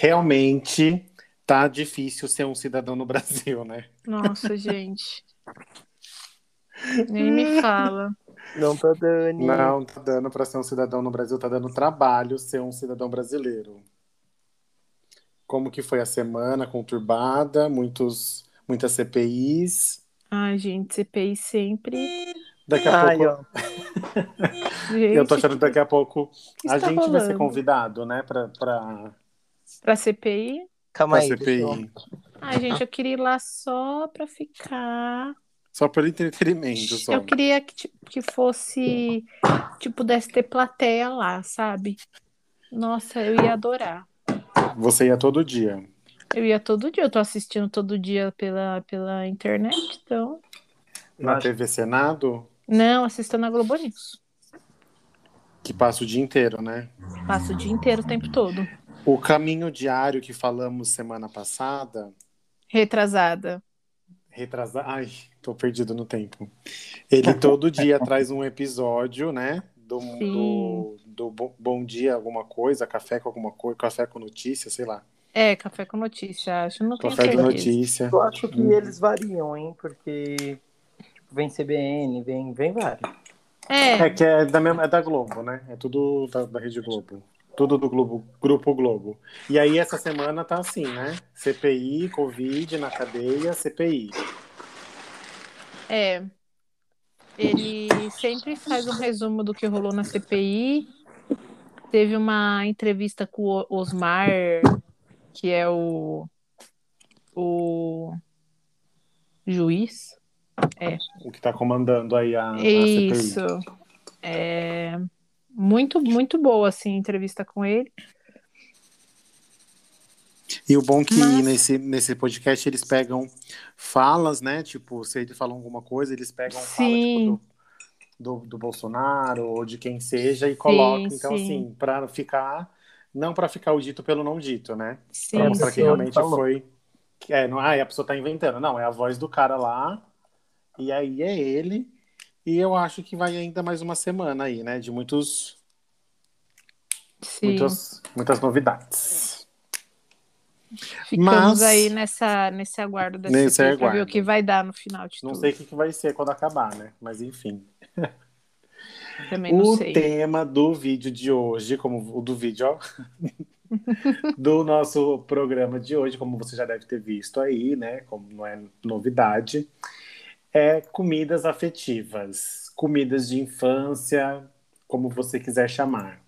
Realmente tá difícil ser um cidadão no Brasil, né? Nossa, gente. Nem me fala. Não tá dando. Não, tá dando para ser um cidadão no Brasil, tá dando trabalho ser um cidadão brasileiro. Como que foi a semana conturbada, muitos, muitas CPIs. Ai, gente, CPI sempre. Daqui a Ai, pouco. ó. Eu tô achando que daqui a pouco a está gente vai ser convidado, né, pra, pra, Pra CPI. Calma pra aí. eu- CPI. Ai, gente, eu queria ir lá só pra ficar. Só pelo entretenimento, só. Eu queria que, tipo, que fosse. Tipo, pudesse ter plateia lá, sabe? Nossa, eu ia adorar. Você ia todo dia. Eu ia todo dia, eu tô assistindo todo dia pela, pela internet, então. Na Acho- TV Senado, Não, assisto na Globo News. que passa o dia inteiro, né? Passo o dia inteiro, o tempo todo. O caminho diário que falamos semana passada, Retrasada. retrasar. Ai, tô perdido no tempo. Ele todo dia traz um episódio, né? Do, do, do Bo- Bom Dia Alguma Coisa, Café com Alguma Coisa, Café com Notícia, sei lá. É, café com notícia, acho. Não Café de certeza. Notícia. Eu acho que eles variam, hein? Porque tipo, vem CBN, vem, vem vários. É, É que é da, mesma, é da Globo, né? É tudo da, da Rede Globo. Tudo do Globo, Grupo Globo. E aí essa semana tá assim, né? CPI, Covid na cadeia, CPI. é. Ele sempre faz um resumo do que rolou na CPI. Teve uma entrevista com o Osmar, que é o, o juiz. O que tá comandando aí a, a Isso. CPI. É muito, muito boa, assim, a entrevista com ele. E o bom é que Mas- nesse, nesse podcast eles pegam falas, né? Tipo, se eles falam alguma coisa, eles pegam fala Sim. tipo, do, do, do Bolsonaro ou de quem seja e colocam. então, sim. assim, pra ficar. Não pra ficar o dito pelo não dito, né? Sim, Pra mostrar que realmente falou. foi. que É, não, ah, a pessoa tá inventando. Não, é a voz do cara lá. E aí é ele. E eu acho que vai ainda mais uma semana aí, né? De muitos, sim. muitas, muitas novidades. Ficamos Mas- aí nessa, nesse aguardo dessa Nesse CPI pra ver aguardo. o que vai dar no final de Não tudo. sei o que, que vai ser quando acabar, né? Mas enfim. Também não O sei. tema do vídeo de hoje, como o do vídeo, ó, do nosso programa de hoje, como você já deve ter visto aí, né? Como não é novidade, é comidas afetivas, comidas de infância, como você quiser chamar.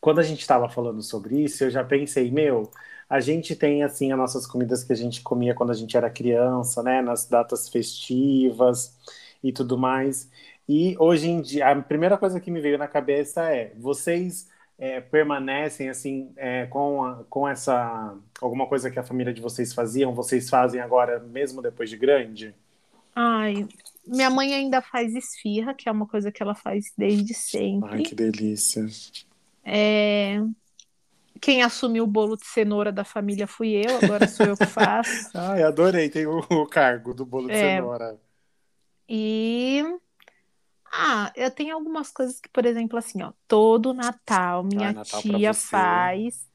Quando a gente estava falando sobre isso, eu já pensei, meu, a gente tem assim as nossas comidas que a gente comia quando a gente era criança, né? Nas datas festivas e tudo mais. E hoje em dia, a primeira coisa que me veio na cabeça é: vocês é, permanecem assim é, com, a- com essa alguma coisa que a família de vocês faziam, vocês fazem agora mesmo depois de grande? Ai, minha mãe ainda faz esfirra, que é uma coisa que ela faz desde sempre. Ai, que delícia! É, Quem assumiu o bolo de cenoura da família fui eu, agora sou eu que faço. Ai, adorei, tem o, o cargo do bolo de É. cenoura. E ah, eu tenho algumas coisas que, por exemplo, assim, ó, todo Natal minha Ai, Natal pra tia faz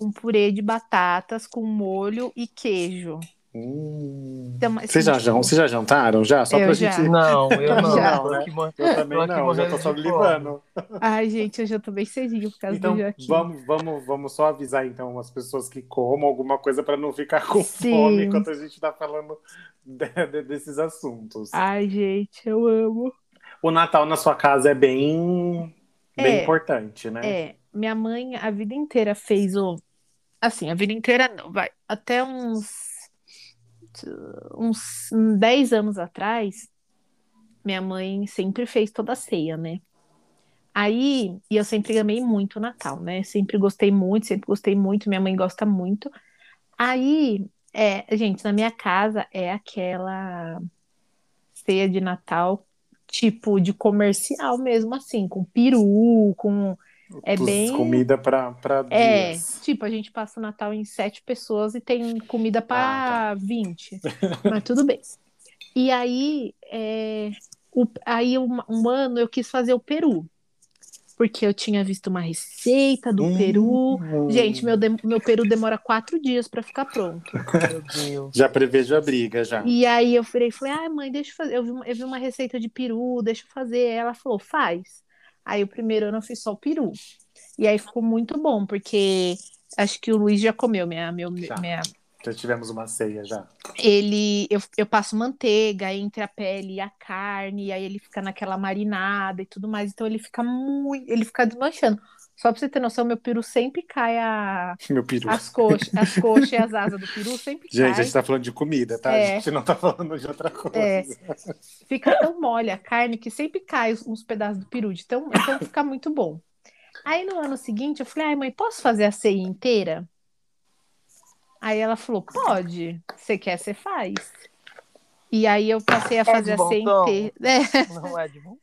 um purê de batatas com molho e queijo. Hum. Então, mas, Vocês, já, tipo, vocês já jantaram? Já? Só Eu pra já. gente. Não, eu não. Já. Mor- Eu também não, já tô só de livando. Ai, gente, eu já tô bem cedinho por causa Então, do Joaquim. vamos, vamos, vamos só avisar então as pessoas que comam alguma coisa para não ficar com Sim. fome enquanto a gente tá falando de- de- desses assuntos. Ai, gente, eu amo. O Natal na sua casa é bem, bem É. importante, né? É, minha mãe a vida inteira fez o. Assim, a vida inteira não, vai. Até uns. Uns 10 anos atrás, minha mãe sempre fez toda a ceia, né? Aí, e eu sempre amei muito o Natal, né? Sempre gostei muito, sempre gostei muito, minha mãe gosta muito. Aí, é, gente, na minha casa é aquela ceia de Natal, tipo de comercial mesmo, assim, com peru, com é bem- Comida para é, dias. tipo, a gente passa o Natal em sete pessoas e tem comida Ah, para 20. Mas tudo bem. E aí, é, o- aí um, um ano eu quis fazer o peru. Porque eu tinha visto uma receita do Hum. peru. Gente, meu, de- meu peru demora quatro dias para ficar pronto. Meu Deus. Já prevejo a briga, já. E aí eu e falei, ai mãe, deixa eu fazer. Eu vi, uma- eu vi uma receita de peru, deixa eu fazer. Ela falou, faz. Aí o primeiro ano eu fiz só o peru. E aí ficou muito bom, porque acho que o Luiz já comeu minha, meu, Já. minha, Já tivemos uma ceia já. ele eu, eu passo manteiga entre a pele e a carne, e aí ele fica naquela marinada e tudo mais, então ele fica muito, ele fica desmanchando. Só pra você ter noção, meu peru sempre cai a, Meu peru. as coxas, as coxas e as asas do peru sempre Gente, a cai. gente tá falando de comida, tá? É. A gente não tá falando de outra coisa. É. Fica tão mole a carne que sempre cai uns- pedaços do peru, de tão, então fica muito bom. Aí no ano seguinte eu falei, ai mãe, posso fazer a ceia inteira? Aí ela falou, pode. Você quer, você faz. E aí eu passei a de fazer a bom ceia tom. inteira. É. Não é de bom.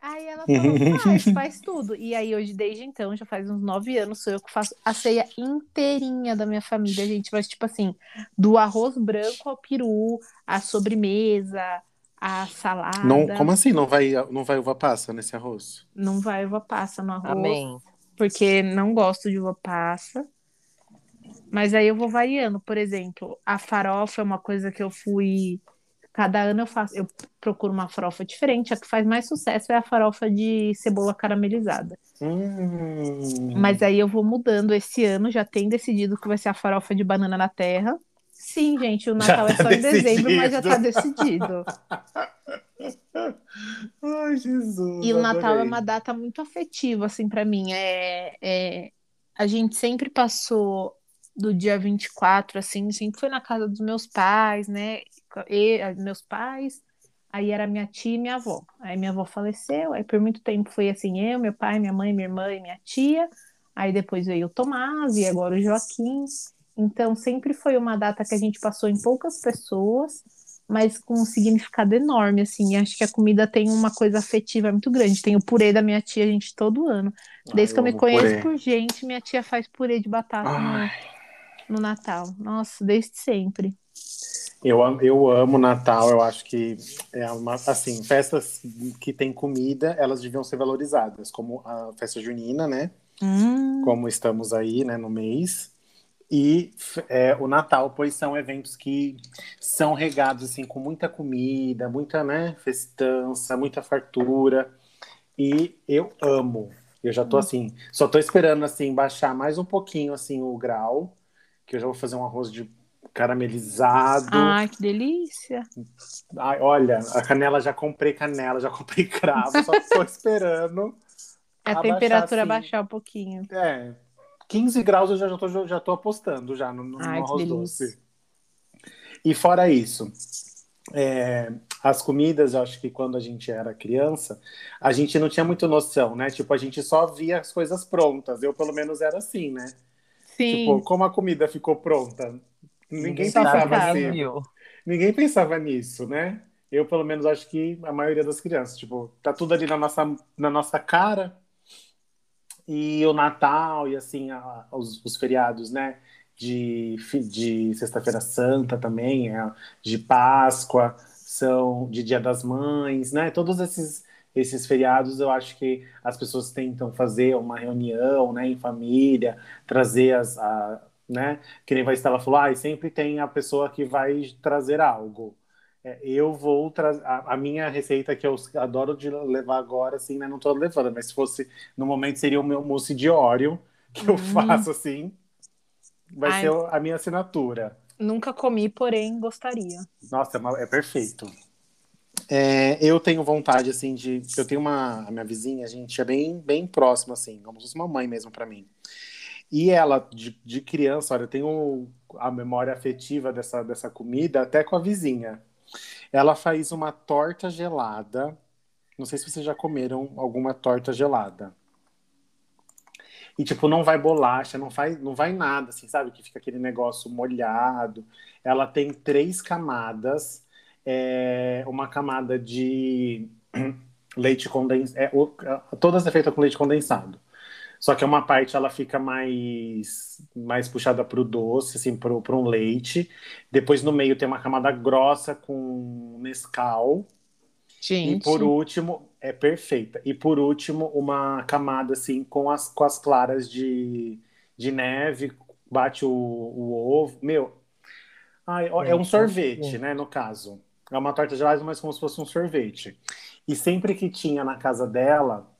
Aí ela falou, faz, faz tudo. E aí hoje, desde então, já faz uns nove anos, sou eu que faço a ceia inteirinha da minha família, gente. Mas, tipo assim, do arroz branco ao peru, a sobremesa, a salada. Não, como assim não vai, não vai uva passa nesse arroz? Não vai uva passa no arroz, Amém. porque não gosto de uva passa. Mas aí eu vou variando. Por exemplo, a farofa é uma coisa que eu fui. Cada ano eu faço, eu procuro uma farofa diferente. A que faz mais sucesso é a farofa de cebola caramelizada. Hum. Mas aí eu vou mudando. Esse ano já tem decidido que vai ser a farofa de banana na terra. Sim, gente, o Natal tá é só em dezembro, mas já tá decidido. decidido. Ai, Jesus. E o Natal é adorei. uma data muito afetiva, assim, para mim. É, é- A gente sempre passou do dia 24, assim, sempre foi na casa dos meus pais, né? E, meus pais, aí era minha tia e minha avó. Aí minha avó faleceu, aí por muito tempo foi assim, eu, meu pai, minha mãe, minha irmã e minha tia. Aí depois veio o Tomás e agora o Joaquim. Então sempre foi uma data que a gente passou em poucas pessoas, mas com um significado enorme, assim. E acho que a comida tem uma coisa afetiva muito grande. Tem o purê da minha tia, gente, todo ano. Desde Ai, que eu me amo conheço purê. por gente, minha tia faz purê de batata Ai, no, no Natal. Nossa, desde sempre. eu, eu amo Natal, eu acho que é uma, assim, festas que tem comida, elas deviam ser valorizadas, como a festa junina, né? Hum, Como estamos aí, né, no mês. E é, o Natal, pois são eventos que são regados assim com muita comida, muita, né, festança, muita fartura. E eu amo. Eu já tô assim, só tô esperando assim baixar mais um pouquinho assim o grau, que eu já vou fazer um arroz de caramelizado. ai, que delícia. Ai, olha, a canela já comprei canela, já comprei cravo, só tô esperando. A abaixar, temperatura assim. baixar um pouquinho. É, 15 graus eu já, tô, já tô apostando já no, no Ai, arroz doce. E fora isso, é, as comidas, eu acho que quando a gente era criança, a gente não tinha muita noção, né? Tipo, a gente só via as coisas prontas. Eu, pelo menos, era assim, né? Sim. Tipo, como a comida ficou pronta? Ninguém pensava assim. Ninguém pensava nisso, né? Eu, pelo menos, acho que a maioria das crianças, tipo, tá tudo ali na nossa, na nossa cara. E o Natal e, assim, a- os, os feriados, né? De, de Sexta-feira Santa também, é, de Páscoa, são de Dia das Mães, né? Todos esses, esses feriados eu acho que as pessoas tentam fazer uma reunião, né, em família, trazer as, a- né? Que nem a Estela falou, ah, sempre tem a pessoa que vai trazer algo. É, eu vou trazer a, a, minha receita que eu adoro de levar agora, assim, né? Não estou levando, mas se fosse no momento seria o meu mousse de óleo que eu hum. faço assim. Vai Ai, ser a minha assinatura. Nunca comi, porém gostaria. Nossa, é, é perfeito. É, eu tenho vontade, assim, de. Eu tenho uma. A minha vizinha, a gente é bem, bem próxima, assim, como se fosse uma mãe mesmo para mim. E ela, de, de criança, olha, eu tenho a memória afetiva dessa, dessa comida até com a vizinha. Ela faz uma torta gelada. Não sei se vocês já comeram alguma torta gelada. E, tipo, não vai bolacha, não, faz, não vai nada, assim, sabe? Que fica aquele negócio molhado. Ela tem três camadas. É, uma camada de leite condensado. É, todas é feita com leite condensado. Só que uma parte ela fica mais mais puxada para o doce, assim, para um leite. Depois no meio tem uma camada grossa com Nescau. Gente. E por último, é perfeita. E por último, uma camada assim com as, com as claras de, de neve, bate o, o ovo. Meu, ai, é um sorvete, né, no caso. É uma torta gelada, mas como se fosse um sorvete. E sempre que tinha na casa dela,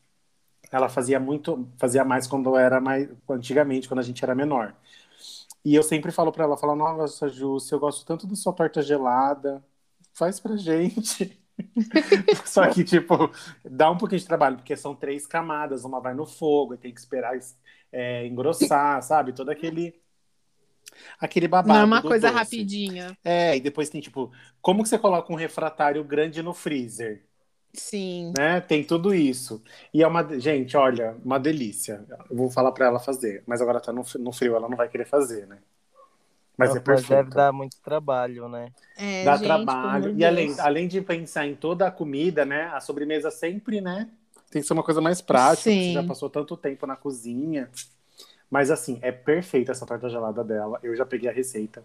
ela fazia muito, fazia mais quando era mais antigamente, quando a gente era menor. E eu sempre falo para ela, falo, nossa, Ju, eu gosto tanto da sua torta gelada, faz pra gente. Só que, tipo, dá um pouquinho de trabalho, porque são três camadas, uma vai no fogo, e tem que esperar é, engrossar, sabe? Todo aquele aquele babado. Não é uma coisa doce. rapidinha. É, e depois tem, tipo, como que você coloca um refratário grande no freezer? Sim. Né? Tem tudo isso. E é uma. Gente, olha, uma delícia. Eu vou falar para ela fazer, mas agora tá no, no frio, ela não vai querer fazer, né? Mas é perfeito. deve dar muito trabalho, né? É, Dá gente, trabalho. E além, além de pensar em toda a comida, né? A sobremesa sempre, né? Tem que ser uma coisa mais prática. Sim. Você já passou tanto tempo na cozinha. Mas assim, é perfeita essa torta gelada dela. Eu já peguei a receita.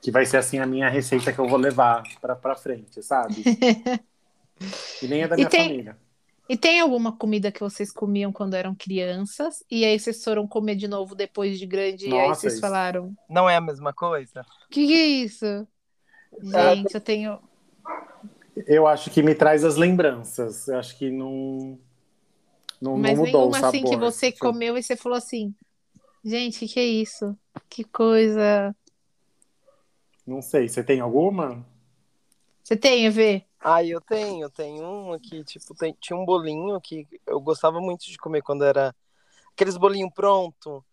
Que vai ser assim a minha receita que eu vou levar pra, pra frente, sabe? E nem é da minha tem, família. E tem alguma comida que vocês comiam quando eram crianças e aí vocês foram comer de novo depois de grande Nossa, e aí vocês isso. falaram. Não é a mesma coisa? O que, que é isso? Gente, eu tenho. Eu acho que me traz as lembranças. Eu acho que não. Não, Mas não mudou nenhuma o assim que você comeu e você falou assim: gente, o que, que é isso? Que coisa. Não sei. Você tem alguma? Você tem, Evê? Ah, eu tenho, tenho um aqui, tipo, tem, tinha um bolinho que eu gostava muito de comer quando era aqueles bolinhos pronto.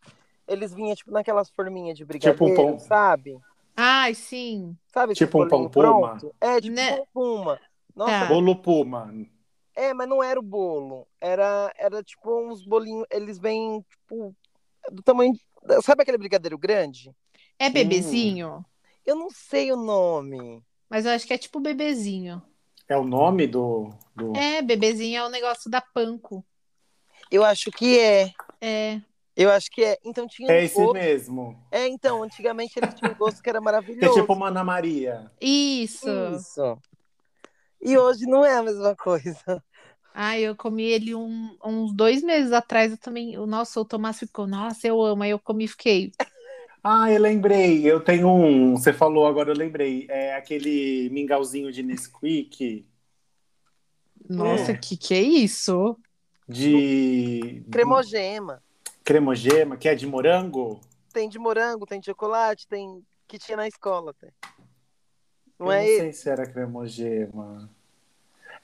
Eles vinham, tipo, naquelas forminhas de brigadeiro, tipo um pão. sabe? Ai, sim. Sabe tipo um pão puma? É, tipo né? pão puma. Nossa, tá. Bolo puma. É, mas não era o bolo. Era, era tipo uns bolinhos, eles vêm, tipo, do tamanho... Sabe aquele brigadeiro grande? É bebezinho? Hum. Eu não sei o nome. Mas eu acho que é tipo bebezinho. É o nome do, do. É, bebezinho é o negócio da Panko. Eu acho que é. É. Eu acho que é. Então tinha. É um esse gosto... mesmo. É, então, antigamente ele tinha um gosto que era maravilhoso. É tipo Mana Maria. Isso. Isso. E hoje não é a mesma coisa. Ah, eu comi ele um, uns dois meses atrás. Eu também. Nossa, o Tomás ficou, nossa, eu amo. Aí eu comi e fiquei. Ah, eu lembrei. Eu tenho um. Você falou agora, eu lembrei. É aquele mingauzinho de Nesquik. Nossa, é. que que é isso? De. Cremogema. Cremogema, que é de morango? Tem de morango, tem de chocolate, tem. Que tinha na escola até. Não eu é não sei esse? se era cremogema.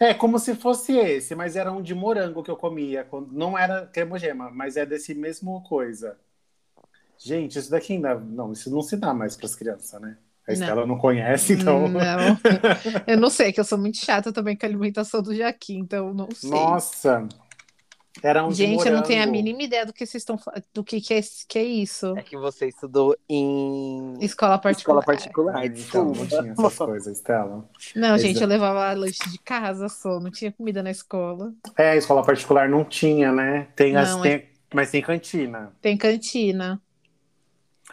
É, como se fosse esse, mas era um de morango que eu comia. Não era cremogema, mas é desse mesmo coisa. Gente, isso daqui ainda. Não, isso não se dá mais para as crianças, né? A Estela não. não conhece, então. Não. Eu não sei, que eu sou muito chata também com a alimentação do Jaquim, então não sei. Nossa! Era Gente, eu não tenho a mínima ideia do que vocês estão do que, que, é, que é isso. É que você estudou em escola particular. Escola particular. então, não tinha essas coisas, Estela. Não, gente, eu levava lanche de casa só, não tinha comida na escola. É, escola particular não tinha, né? Tem, não, as, tem, é... mas tem cantina. Tem cantina.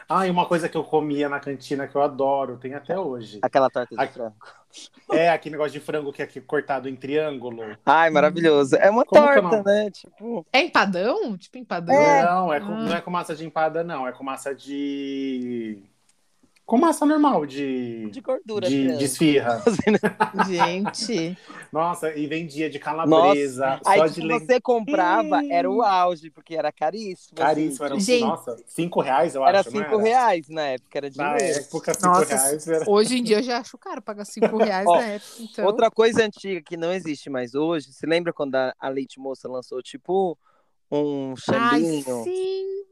Ah, e uma coisa que eu comia na cantina que eu adoro, tem até hoje. Aquela torta de A- frango. É aquele negócio de frango que é aqui cortado em triângulo. Ai, maravilhoso. É uma Como é torta, nome? né? Tipo, É empadão? Tipo empadão? Não, é com- Ah. não é com massa de empada, não. É com massa de. Com massa normal, de. de gordura. De, de esfirra. Gente. Nossa, e vendia de calabresa, Aí, só se de leite. você comprava, era o auge, porque era caríssimo. assim. Caríssimo, era, Gente. nossa, cinco reais, eu Era acho, não cinco reais na época, era Na dinheiro. época, cinco Nossa, reais era... hoje em dia eu já acho caro pagar 5 reais Ó, na época. Então... Outra coisa antiga que não existe mais hoje, se lembra quando a, a Leite Moça lançou, tipo, um Ai, chambinho? sim,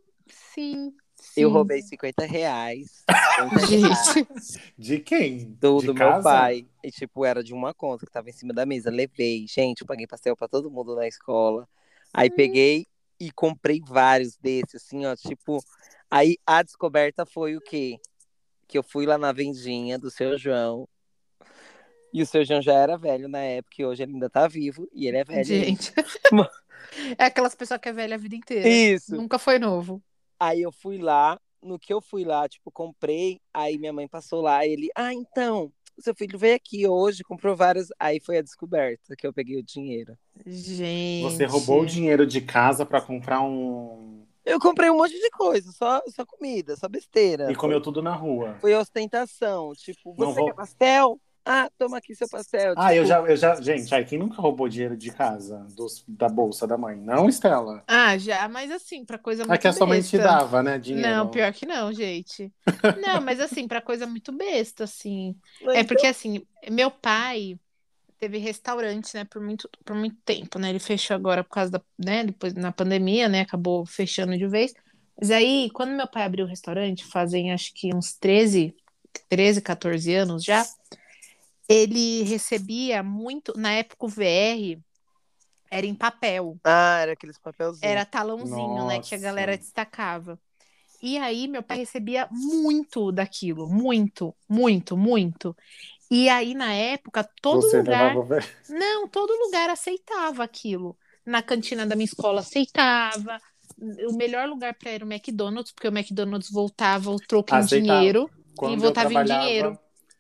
sim. Eu roubei 50 reais. 50 reais Gente, De quem? do, de do meu pai. E, tipo, era de uma conta que tava em cima da mesa. Levei. Gente, eu paguei pastel pra todo mundo na escola. Aí peguei e comprei vários desses, assim, ó. Tipo, aí a descoberta foi o quê? Que eu fui lá na vendinha do seu João. E o seu João já era velho na época, e hoje ele ainda tá vivo. E ele é velho. gente. É aquelas pessoas que é velha a vida inteira. Isso. Nunca foi novo. Aí eu fui lá, no que eu fui lá, tipo, comprei, aí minha mãe passou lá, e ele, ah, então, o seu filho veio aqui hoje, comprou vários, aí foi a descoberta que eu peguei o dinheiro. Gente. Você roubou o dinheiro de casa pra comprar um... Eu comprei um monte de coisa, só, só comida, só besteira. E comeu tudo na rua. Foi ostentação, tipo, você vou- quer pastel? Ah, toma aqui seu pastel. Ah, tipo, eu já, eu já... Gente, aí quem nunca roubou dinheiro de casa? Dos, da bolsa da mãe? Não, Estela? Ah, já, mas assim, pra coisa muito É que a sua mãe te dava, né, dinheiro. Não, pior que não, gente. Não, mas assim, pra coisa muito besta, assim. mas É porque assim, meu pai teve restaurante, né, por muito, por muito tempo, né? Ele fechou agora por causa da, né, depois na pandemia, né, acabou fechando de vez. Mas aí, quando meu pai abriu o restaurante, fazem acho que uns 13, 13, 14 anos já, ele recebia muito, na época o VR era em papel. Ah, era aqueles papelzinhos. Era talãozinho, né? Que a Nossa. galera destacava. E aí, meu pai recebia muito daquilo. Muito, muito, muito. E aí, na época, todo Você lugar. Não, todo lugar aceitava aquilo. Na cantina da minha escola aceitava. O melhor lugar para ir era o McDonald's, porque o McDonald's voltava o troco em Aceitava. dinheiro. Quando eu voltava em dinheiro.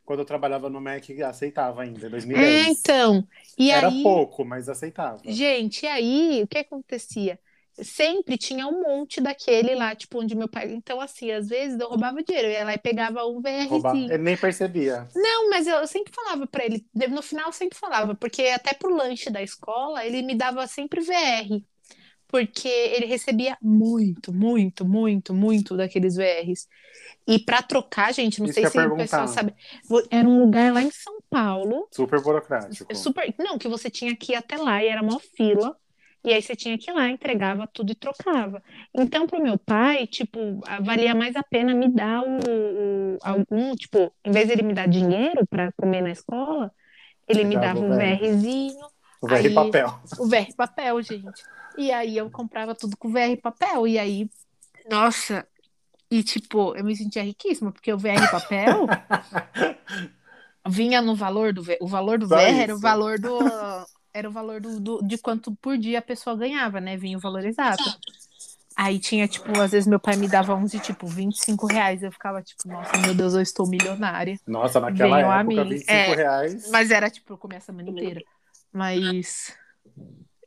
Quando eu trabalhava no Mac, aceitava ainda, em É, 2010. então. E Era aí, pouco, mas aceitava. Gente, e aí, o que acontecia? Sempre tinha um monte daquele lá, tipo, onde meu pai. Então, assim, às vezes eu roubava dinheiro, eu ia lá e pegava um. VRzinho. Ele nem percebia. Não, mas eu, eu sempre falava pra ele, no final eu sempre falava, porque até pro lanche da escola ele me dava sempre VR. Porque ele recebia muito, muito, muito, muito daqueles VRs. E pra trocar, gente, não Isso sei se o pessoal sabe. Era um lugar lá em São Paulo Super burocrático. Super, não, que você tinha que ir até lá e era uma fila. E aí você tinha que ir lá, entregava tudo e trocava. Então, pro meu pai, tipo, valia mais a pena me dar o, o- algum, tipo, em vez dele me dar dinheiro para comer na escola, ele me Dava dava o um VR. VRzinho, O velho Aí- papel. o VR papel, gente. E aí eu comprava tudo com VR papel. E aí, nossa, e tipo, eu me sentia riquíssima, porque o VR papel vinha no valor do o valor do Só VR era o isso. valor do era o valor do, do- de quanto por dia a pessoa ganhava, né? Vinha o valor exato. Aí tinha, tipo, às vezes meu pai me dava uns de, tipo, 25 reais. Eu ficava, tipo, nossa, meu Deus, eu estou milionária. Nossa, naquela Venham a época, mim. 25 É, reais. Mas era, tipo, eu comia a semana inteira. Mas,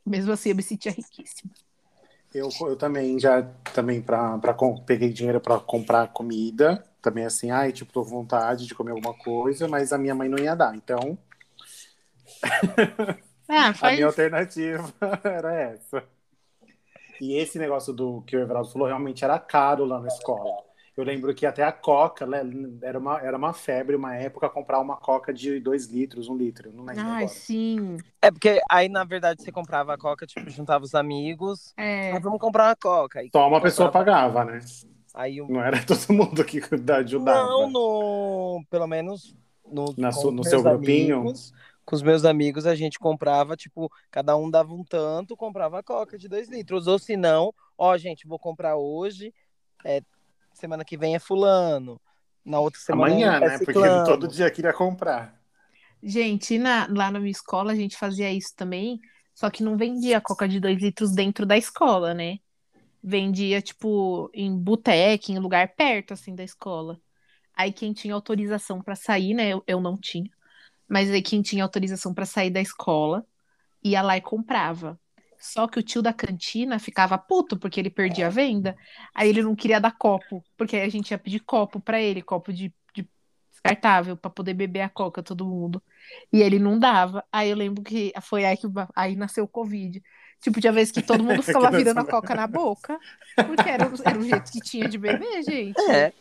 mesmo assim, eu me sentia riquíssima. Eu, eu também já também pra, pra, peguei dinheiro para comprar comida. Também assim, ai, tipo, tô com vontade de comer alguma coisa, mas a minha mãe não ia dar. Então, a faz... minha alternativa era essa. E esse negócio do que o Everaldo falou realmente era caro lá na escola. Eu lembro que até a Coca né, era uma, era uma febre, uma época, comprar uma Coca de 2 litros, 1 um litro. Não lembro Ai, agora. sim. É porque aí, na verdade, você comprava a coca, tipo, juntava os amigos. É. Ah, vamos comprar uma coca. Aí, Só uma pessoa comprava- pagava, né? Aí o Não era todo mundo que ajudava. Não, no, pelo menos no, Na com su- os no meus seu grupinho? amigos, com os meus amigos, a gente comprava, tipo, cada um dava um tanto, comprava a coca de dois litros. Ou se não, ó, gente, vou comprar hoje, é, semana que vem é fulano, na outra semana Amanhã, é né? Porque ciclano. todo dia queria comprar. Gente, na- lá na minha escola a gente fazia isso também, só que não vendia coca de 2 litros dentro da escola, né? vendia, tipo, em boteca, em lugar perto, assim, da escola. Aí quem tinha autorização para sair, né? Eu, eu não tinha. Mas aí quem tinha autorização para sair da escola ia lá e comprava. Só que o tio da cantina ficava puto porque ele perdia a venda. Aí ele não queria dar copo, porque aí a gente ia pedir copo para ele, copo de, de descartável, para poder beber a coca todo mundo. E ele não dava. Aí eu lembro que foi aí que aí nasceu o Covid. Tipo, tinha vez que todo mundo ficava virando a coca na boca, porque era, era o jeito que tinha de beber, gente. É.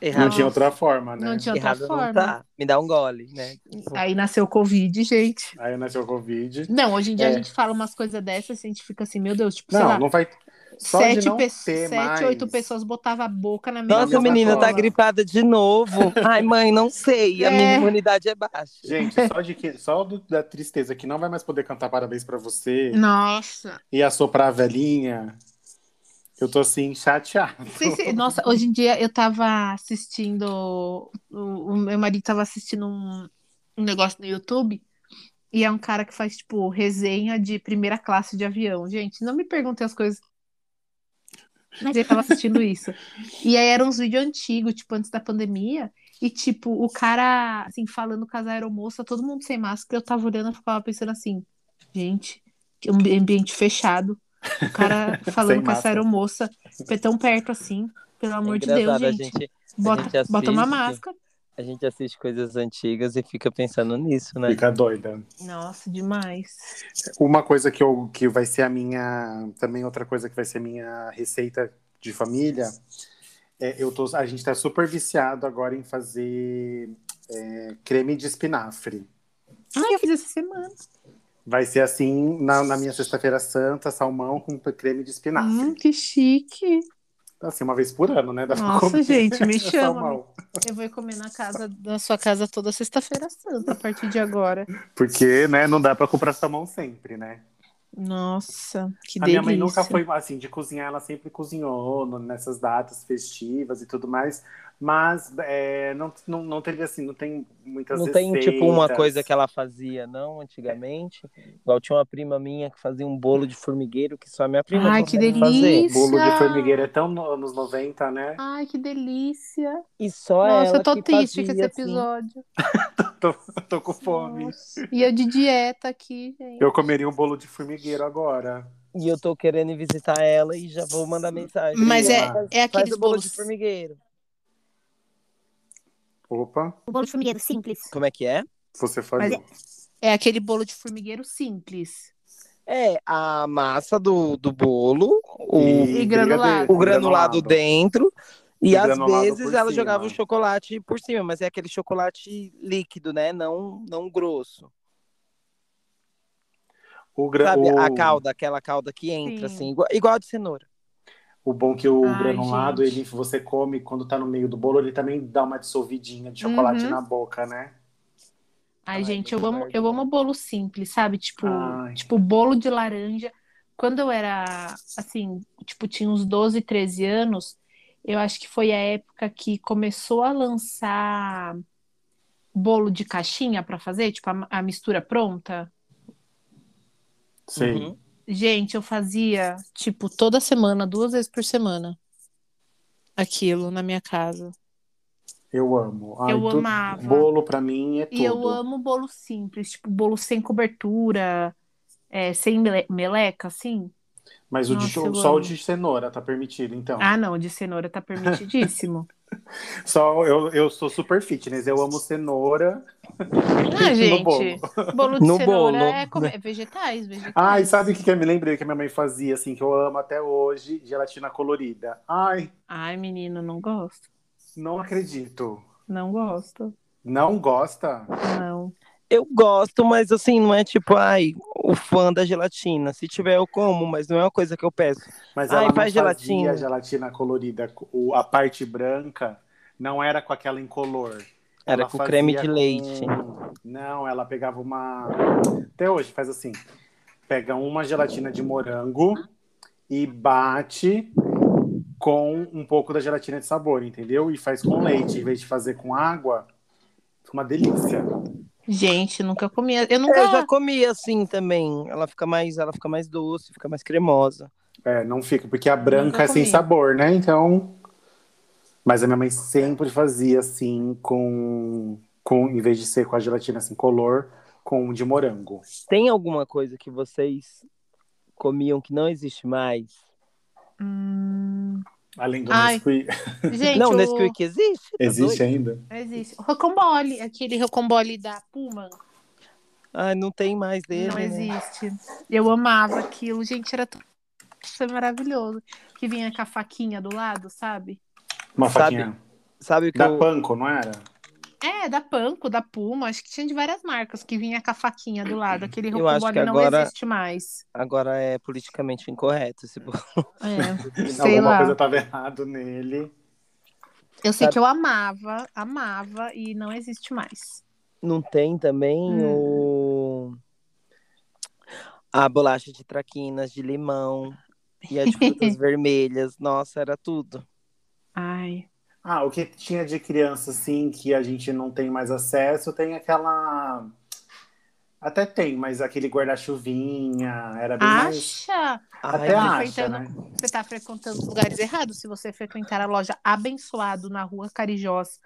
Errado. Não tinha outra forma, né? Não tinha outra Errado não forma. tá. Me dá um gole, né? Aí nasceu o Covid, gente. Aí nasceu o Covid. Não, hoje em dia É. a gente fala umas coisas dessas e a gente fica assim, meu Deus, tipo, sei Não, lá, não vai. Só sete, não pe- ter sete mais. oito pessoas botavam a boca na mesma Nossa, a menina tá gripada de novo. Ai, mãe, não sei. A É. minha imunidade é baixa. Gente, só, de que, só do- da tristeza que não vai mais poder cantar parabéns pra você Nossa. e assoprar a velhinha, eu tô assim, chateado. Sim, sim. Nossa, hoje em dia eu tava assistindo. O, o meu marido tava assistindo um, um negócio no YouTube. E é um cara que faz, tipo, resenha de primeira classe de avião. Gente, não me perguntem as coisas. Mas ele tava assistindo isso. E aí eram uns vídeos antigos, tipo, antes da pandemia. E, tipo, o cara, assim, falando com as aeromoças, todo mundo sem máscara. Eu tava olhando e ficava pensando assim, gente, que um ambiente fechado. O cara falando com essa máscara. aeromoça tão perto assim. Pelo amor é de Deus, gente. gente, Bota, gente bota uma máscara. a gente assiste coisas antigas e fica pensando nisso, né? Fica doida. Nossa, demais. Uma coisa que, eu, que vai ser a minha. Também outra coisa que vai ser a minha receita de família. É, eu tô, a gente tá super viciado agora em fazer é, creme de espinafre. Ah, eu fiz essa semana. Vai ser assim na, na minha sexta-feira santa, salmão com creme de espinafre. Hum, que chique. Assim, uma vez por ano, né? Dá Nossa, comer gente, me chama. salmão. Eu vou comer na casa, na sua casa toda sexta-feira santa, a partir de agora. Porque, né, não dá pra comprar salmão sempre, né? Nossa, que a delícia. minha mãe nunca foi assim de cozinhar, ela sempre cozinhou nessas datas festivas e tudo mais, mas é, não, não, não teve assim, não tem muitas Não tem, tipo, uma receitas. coisa que ela fazia, não, antigamente. Igual tinha uma prima minha que fazia um bolo de formigueiro que só a minha prima Ai, que consegue fazer. delícia. Bolo de formigueiro é tão no- anos 90, né? Ai, que delícia. E só Nossa, ela eu tô que triste com fazia, esse assim. episódio. Tô, tô com fome. Nossa. E eu de dieta aqui, gente. Eu comeria um bolo de formigueiro agora. E eu tô querendo visitar ela e já vou mandar mensagem. Mas é- é aqueles Faz bolo de formigueiro. Opa, O bolo de formigueiro simples. Como é que é? você falou. É aquele bolo de formigueiro simples. É a massa do, do bolo, o, E granulado. o granulado dentro. E, E às vezes ela cima. jogava o chocolate por cima, mas é aquele chocolate líquido, né? Não, não grosso. O, gra... Sabe o... a calda, aquela calda que entra, Sim. assim, igual, igual a de cenoura. O bom que o Ai, granulado, gente. ele, você come quando tá no meio do bolo, ele também dá uma dissolvidinha de chocolate Uhum. na boca, né? Ai, Ai, gente, eu amo, eu amo bolo simples, sabe? Tipo, Ai. tipo bolo de laranja. Quando eu era, assim, tipo, tinha uns 12, 13 anos, eu acho que foi a época que começou a lançar bolo de caixinha pra fazer, tipo, a, a mistura pronta. Sim. Uhum. Gente, eu fazia, tipo, toda semana, duas vezes por semana, aquilo na minha casa. Eu amo. Ai, Eu tu- amava. Bolo pra mim é tudo. E eu amo bolo simples, tipo, bolo sem cobertura, é, sem mele- meleca, assim. Mas o de, Nossa, só o amo. de cenoura tá permitido, então. Ah, não, de cenoura tá permitidíssimo. Só eu, eu sou super fitness, eu amo cenoura. Ah, no gente, bolo. bolo de No cenoura bolo. é, come- é vegetais, vegetais. Ai, sabe o que, que eu me lembrei que a minha mãe fazia, assim, que eu amo até hoje? Gelatina colorida. Ai, Ai, menino, não gosto. não acredito. Não gosto. Não gosta? Não. Eu gosto, mas assim, não é tipo, ai, o fã da gelatina. Se tiver, eu como, mas não é uma coisa que eu peço. Mas Ai, ela não faz gelatina. gelatina colorida. A parte branca não era com aquela incolor. Era Ela com creme de fazia leite. com- Não, ela pegava uma. Até hoje faz assim: pega uma gelatina de morango e bate com um pouco da gelatina de sabor, entendeu? E faz com leite, em vez de fazer com água. Fica uma delícia. Gente, nunca comi. Eu Eu nunca. já comi assim também. Ela fica mais, ela fica mais doce, fica mais cremosa. É, não fica, porque a branca é sem sabor, né? Então. Mas a minha mãe sempre fazia assim, com, com. Em vez de ser com a gelatina assim, color, com de morango. Tem alguma coisa que vocês comiam que não existe mais? Hum, Além do Ai. Nesquik. gente, não, o... Nesquik existe? tá Existe doido? ainda? Existe. O rocambole, aquele rocambole da Puma, Ah, não tem mais dele. não né? existe. Eu amava aquilo, gente, era tudo foi maravilhoso. Que vinha com a faquinha do lado, sabe? Uma Sabe, faquinha. Sabe o que Da eu... Panko, não era? É, da Panko, da Puma, acho que tinha de várias marcas que vinha com a faquinha do lado. Aquele Eu acho que não agora- existe mais. agora é politicamente incorreto. Se... É, sei Alguma lá. coisa tava errado nele. Eu sei Sabe- que eu amava, amava e não existe mais. Não tem também Hum. o... A bolacha de traquinas de limão e a de frutas vermelhas. Nossa, era tudo. Ai. Ah, o que tinha de criança, assim, que a gente não tem mais acesso, tem aquela. Até tem, mas aquele guarda-chuvinha, era bem mais. Acha? Até Ai, acha, né? frequentando- Você está frequentando lugares errados. Se você frequentar a loja Abençoado na rua Carijós,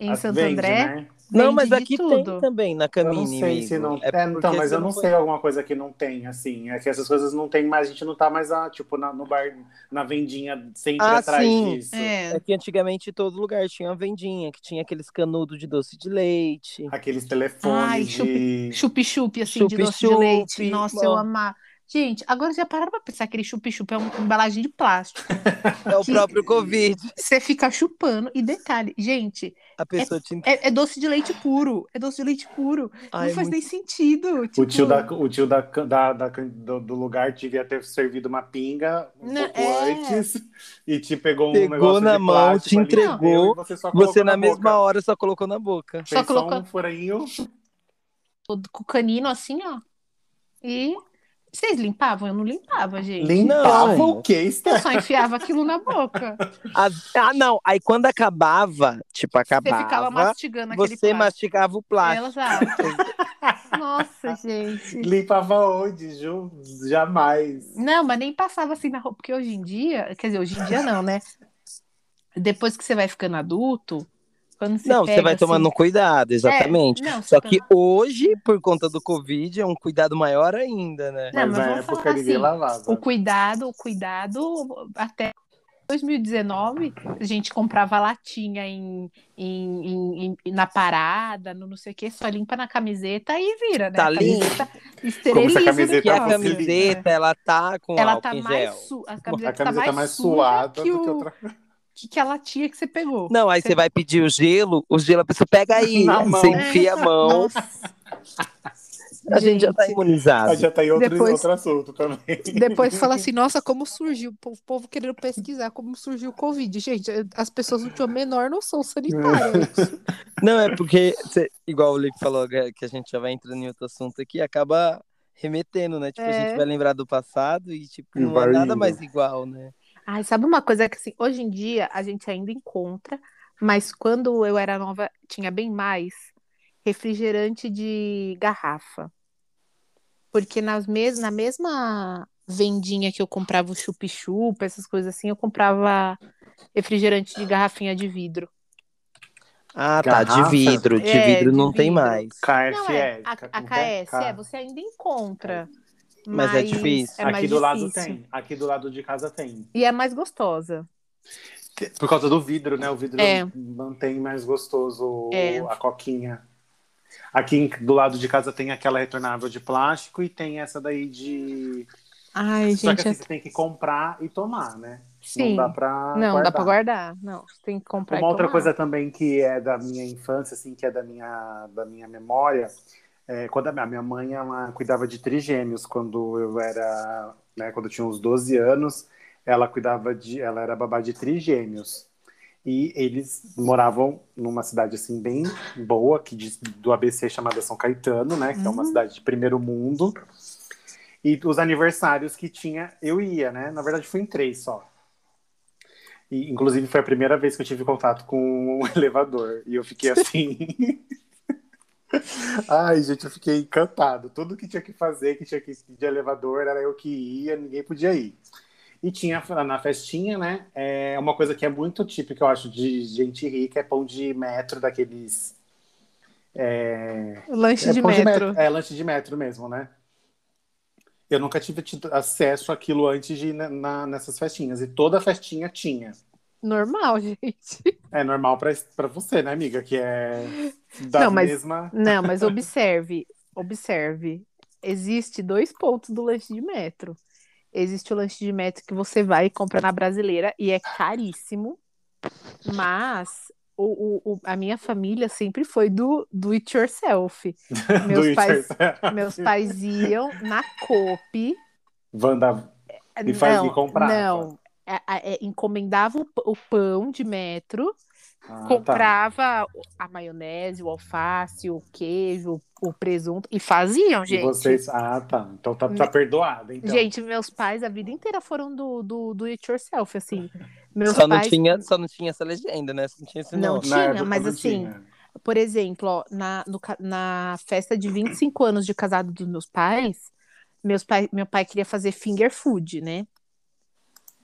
em Ah, Santo vende, André, né? Não, mas de aqui tudo. tem também, na Eu Camini não sei mesmo. se não. É É, então, mas eu não foi- sei alguma coisa que não tem, assim. É que essas coisas não tem mais, a gente não tá mais, ah, tipo, na, no bar, na vendinha, sempre Ah, atrás sim. disso. É. É que antigamente todo lugar tinha uma vendinha, que tinha aqueles canudos de doce de leite. Aqueles telefones Ai, de. Chup-chup, assim, de doce de Chup-chup, leite. Nossa, eu bom. amava. Gente, agora já pararam pra pensar que aquele chup-chup é uma embalagem de plástico. É o Que- próprio Covid. Você fica chupando. E detalhe, gente, A pessoa te. é, é doce de leite puro. É doce de leite puro. Ai, não faz muito- nem sentido. O tipo, tio, da, o tio da, da, da- do, do lugar devia ter servido uma pinga um Não, pouco é. antes e te pegou um Pegou negócio na de mão, plástico te ali, entregou, e você Você na, mesma boca. hora só colocou na boca. Só Fez só colocou- um furinho. com o canino assim, ó. E vocês limpavam? Eu não limpava, gente. Limpava Não. o quê, Eu só enfiava aquilo na boca. As- Ah, não. Aí quando acabava, tipo, Você acabava, ficava mastigando aquele você plástico. mastigava o plástico. Nossa, gente. Limpava onde, Ju? Jamais. Não, mas nem passava assim na roupa, porque hoje em dia, quer dizer, hoje em dia não, né? Depois que você vai ficando adulto, quando você Não, você pega, vai assim- tomando cuidado, exatamente. É, não, Só você que tá- hoje, por conta do Covid, é um cuidado maior ainda, né? Não, Mas mas na vamos época ninguém assim, lavava. o cuidado, o cuidado até 2019, a gente comprava latinha em, em- em- em- na parada, no não sei o que, só limpa na camiseta e vira, né? Tá a camiseta esteriliza Como se a camiseta Que a camiseta, ela tá com? Ela álcool tá em mais gel. su... a A camiseta, camiseta tá mais suja suada que, do que o... outra. Que, que a latinha que você pegou. Não, aí você vai pedir o gelo, o gelo a pessoa pega aí, Na aí mão. você enfia a mão. Nossa. A gente já tá Gente. imunizado. Ah, já tá em outro, Depois- outro assunto também. Depois fala assim, nossa, como surgiu? O povo, querendo pesquisar como surgiu o Covid. Gente, as pessoas não tinham a menor noção sanitária. Não, é porque, igual o Lipe falou, que a gente já vai entrando em outro assunto aqui, acaba remetendo, né? Tipo, a É. gente vai lembrar do passado e, tipo, não vai é nada mais igual, né? Ai, sabe uma coisa que assim, hoje em dia a gente ainda encontra, mas quando eu era nova tinha bem mais refrigerante de garrafa. Porque nas mes na mesma vendinha que eu comprava o chup-chup, essas coisas assim, eu comprava refrigerante de garrafinha de vidro. Ah, tá, de Garrafa? vidro. De É, vidro de não tem vidro. mais. Não é, a, a é? KS, é, você ainda encontra. Mas é difícil. é Aqui do lado difícil. tem. Aqui do lado de casa tem. E é mais gostosa. Por causa do vidro, né? O vidro É. mantém mais gostoso É. a coquinha. Aqui do lado de casa tem aquela retornável de plástico e tem essa daí de. Ai, Só que gente, assim, é- você tem que comprar e tomar, né? sim. Não dá pra. Não, dá pra guardar. guardar. Não, você tem que comprar Uma e outra tomar. coisa também que é da minha infância, assim, que é da minha, da minha memória, é quando a minha, mãe ela cuidava de trigêmeos quando eu era, né, quando eu tinha uns 12 anos, ela cuidava de, ela era babá de trigêmeos. E eles moravam numa cidade assim bem boa, que diz, do ABC chamada São Caetano, né, que é uma Uhum. cidade de primeiro mundo. E os aniversários que tinha, eu ia, né? Na verdade, fui em três só. E, inclusive, foi a primeira vez que eu tive contato com um elevador. E eu fiquei assim. Ai, gente, eu fiquei encantado. Tudo que tinha que fazer, que tinha que ir de elevador, era eu que ia, ninguém podia ir. E tinha na festinha, né? É uma coisa que é muito típica, eu acho, de gente rica, é pão de metro daqueles. É, Lanche é de pão metro. É lanche de metro mesmo, né? Eu nunca tive acesso àquilo antes de ir na- na- nessas festinhas. E toda festinha tinha. Normal, gente. É normal pra, pra você, né, amiga? Que é da Não, mas- mesma. Não, mas observe, observe. Existe dois pontos do lanche de metro. Existe o lanche de metro que você vai e compra na brasileira e é caríssimo. Mas o, o- o- a minha família sempre foi do, do it yourself. do Meus it pais, yourself. meus pais iam na Coop. Wanda E faz- e comprava. Não, é- é- é, encomendava o, o pão de metro, Ah, tá. comprava a maionese, o alface, o queijo, o presunto e faziam, E gente. vocês. Ah, tá. Então tá, tá perdoada. Então. Gente, meus pais a vida inteira foram do, do, do it yourself, assim. Meus Só não, pais, tinha, só não tinha essa legenda, né? Só não tinha esse Não nome. tinha. Na época mas não assim, tinha. por exemplo, ó, na, no na festa de 25 anos de casado dos meus pais, meus pai, meu pai queria fazer finger food, né?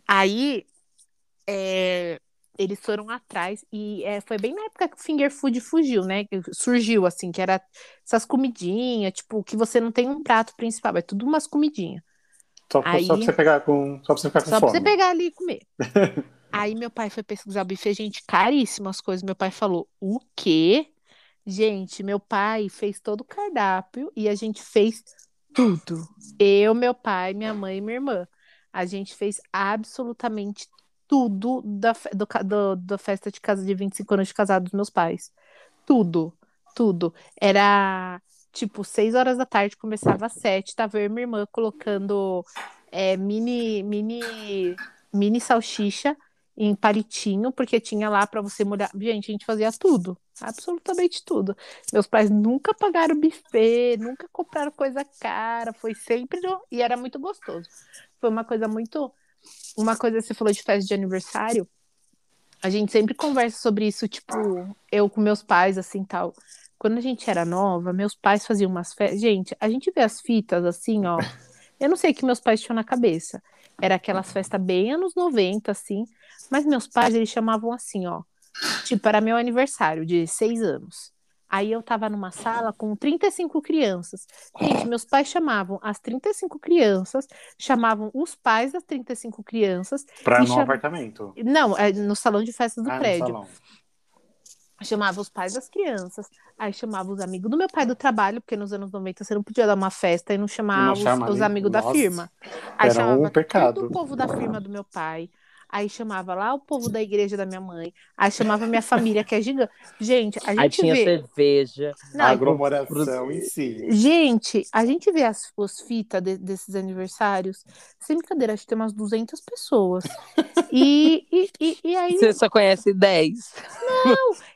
Aí é, eles foram atrás e é, foi bem na época que o finger food fugiu, né? Surgiu assim, que era essas comidinhas, tipo, que você não tem um prato principal, é tudo umas comidinhas. Só, pra- Aí- só pra você pegar com. Só pra você ficar com Só pra fome. você pegar ali e comer. Aí meu pai foi pesquisar o buffet, gente, caríssimo as coisas. Meu pai falou, o quê? Gente, meu pai fez todo o cardápio e a gente fez tudo. Eu, meu pai, minha mãe e minha irmã. A gente fez absolutamente tudo da, do, do- da festa de casa de 25 anos de casado dos meus pais. Tudo, tudo. Era tipo seis horas da tarde, começava às sete, tava eu e minha irmã colocando é, mini, mini, mini salsicha em palitinho, porque tinha lá para você molhar. Gente, a gente fazia tudo, absolutamente tudo. Meus pais nunca pagaram buffet, nunca compraram coisa cara, foi sempre no... e era muito gostoso. Foi uma coisa muito, uma coisa você falou de festa de aniversário. A gente sempre conversa sobre isso, tipo, eu com meus pais assim, tal. Quando a gente era nova, meus pais faziam umas festas. Gente, a gente vê as fitas assim, ó. Eu não sei o que meus pais tinham na cabeça. Era aquelas festas bem anos 90, assim. Mas meus pais, eles chamavam assim, ó. Tipo, era meu aniversário de seis anos. Aí eu tava numa sala com 35 crianças. Gente, meus pais chamavam as 35 crianças, chamavam os pais das 35 crianças. Pra Me no chama- apartamento. Não, é no salão de festas do ah, prédio. Chamava os pais das crianças, aí chamava os amigos do meu pai do trabalho, porque nos anos 90 você não podia dar uma festa e não chamar não os, chama os amigos da Nossa, firma. Aí era chamava um pecado. todo o povo da firma do meu pai. Aí chamava lá o povo da igreja da minha mãe. Aí chamava minha família, que é gigante. Gente, a Aí gente tinha vê. cerveja. Não, a aglomeração em si. Gente, a gente vê as, os fitas de- desses aniversários. Sem brincadeira, acho que tem umas 200 pessoas. E, e, e, e aí Você só conhece 10.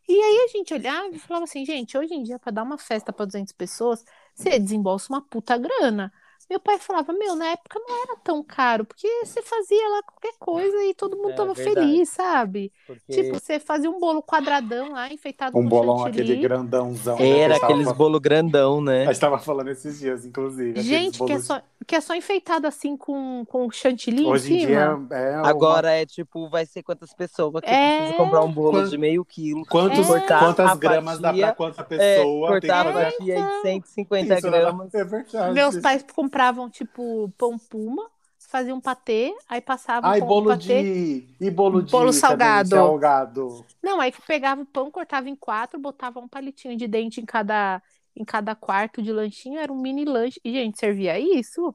E aí a gente olhava e falava assim, gente, hoje em dia, para dar uma festa para 200 pessoas, você desembolsa uma puta grana. Meu pai falava, meu, na época não era tão caro, porque você fazia lá qualquer coisa e todo mundo É, tava verdade. feliz, sabe? Porque Tipo, você fazia um bolo quadradão lá, enfeitado Um com bolão, chantilly. aquele grandãozão. né, era a tava aqueles falando- bolo grandão, né? A gente tava falando esses dias, inclusive. Gente, que é, bolos- só, que é só enfeitado assim com, com chantilly Hoje em em cima. dia é uma- Agora é tipo, vai ser quantas pessoas que É. precisa comprar um bolo Quant- de meio quilo. Quantos, cortar quantas a gramas dá pra quanta É, pessoa? tem que cortar a fazer fatia de 150 isso, né? gramas. É verdade. Meus pais compravam, tipo, pão puma, faziam patê, aí passavam Ai, bolo patê. de. E bolo de. Bolo salgado. Salgado. Não, aí pegava o pão, cortava em quatro, botava um palitinho de dente em cada, em cada quarto de lanchinho, era um mini lanche. E, gente, servia isso.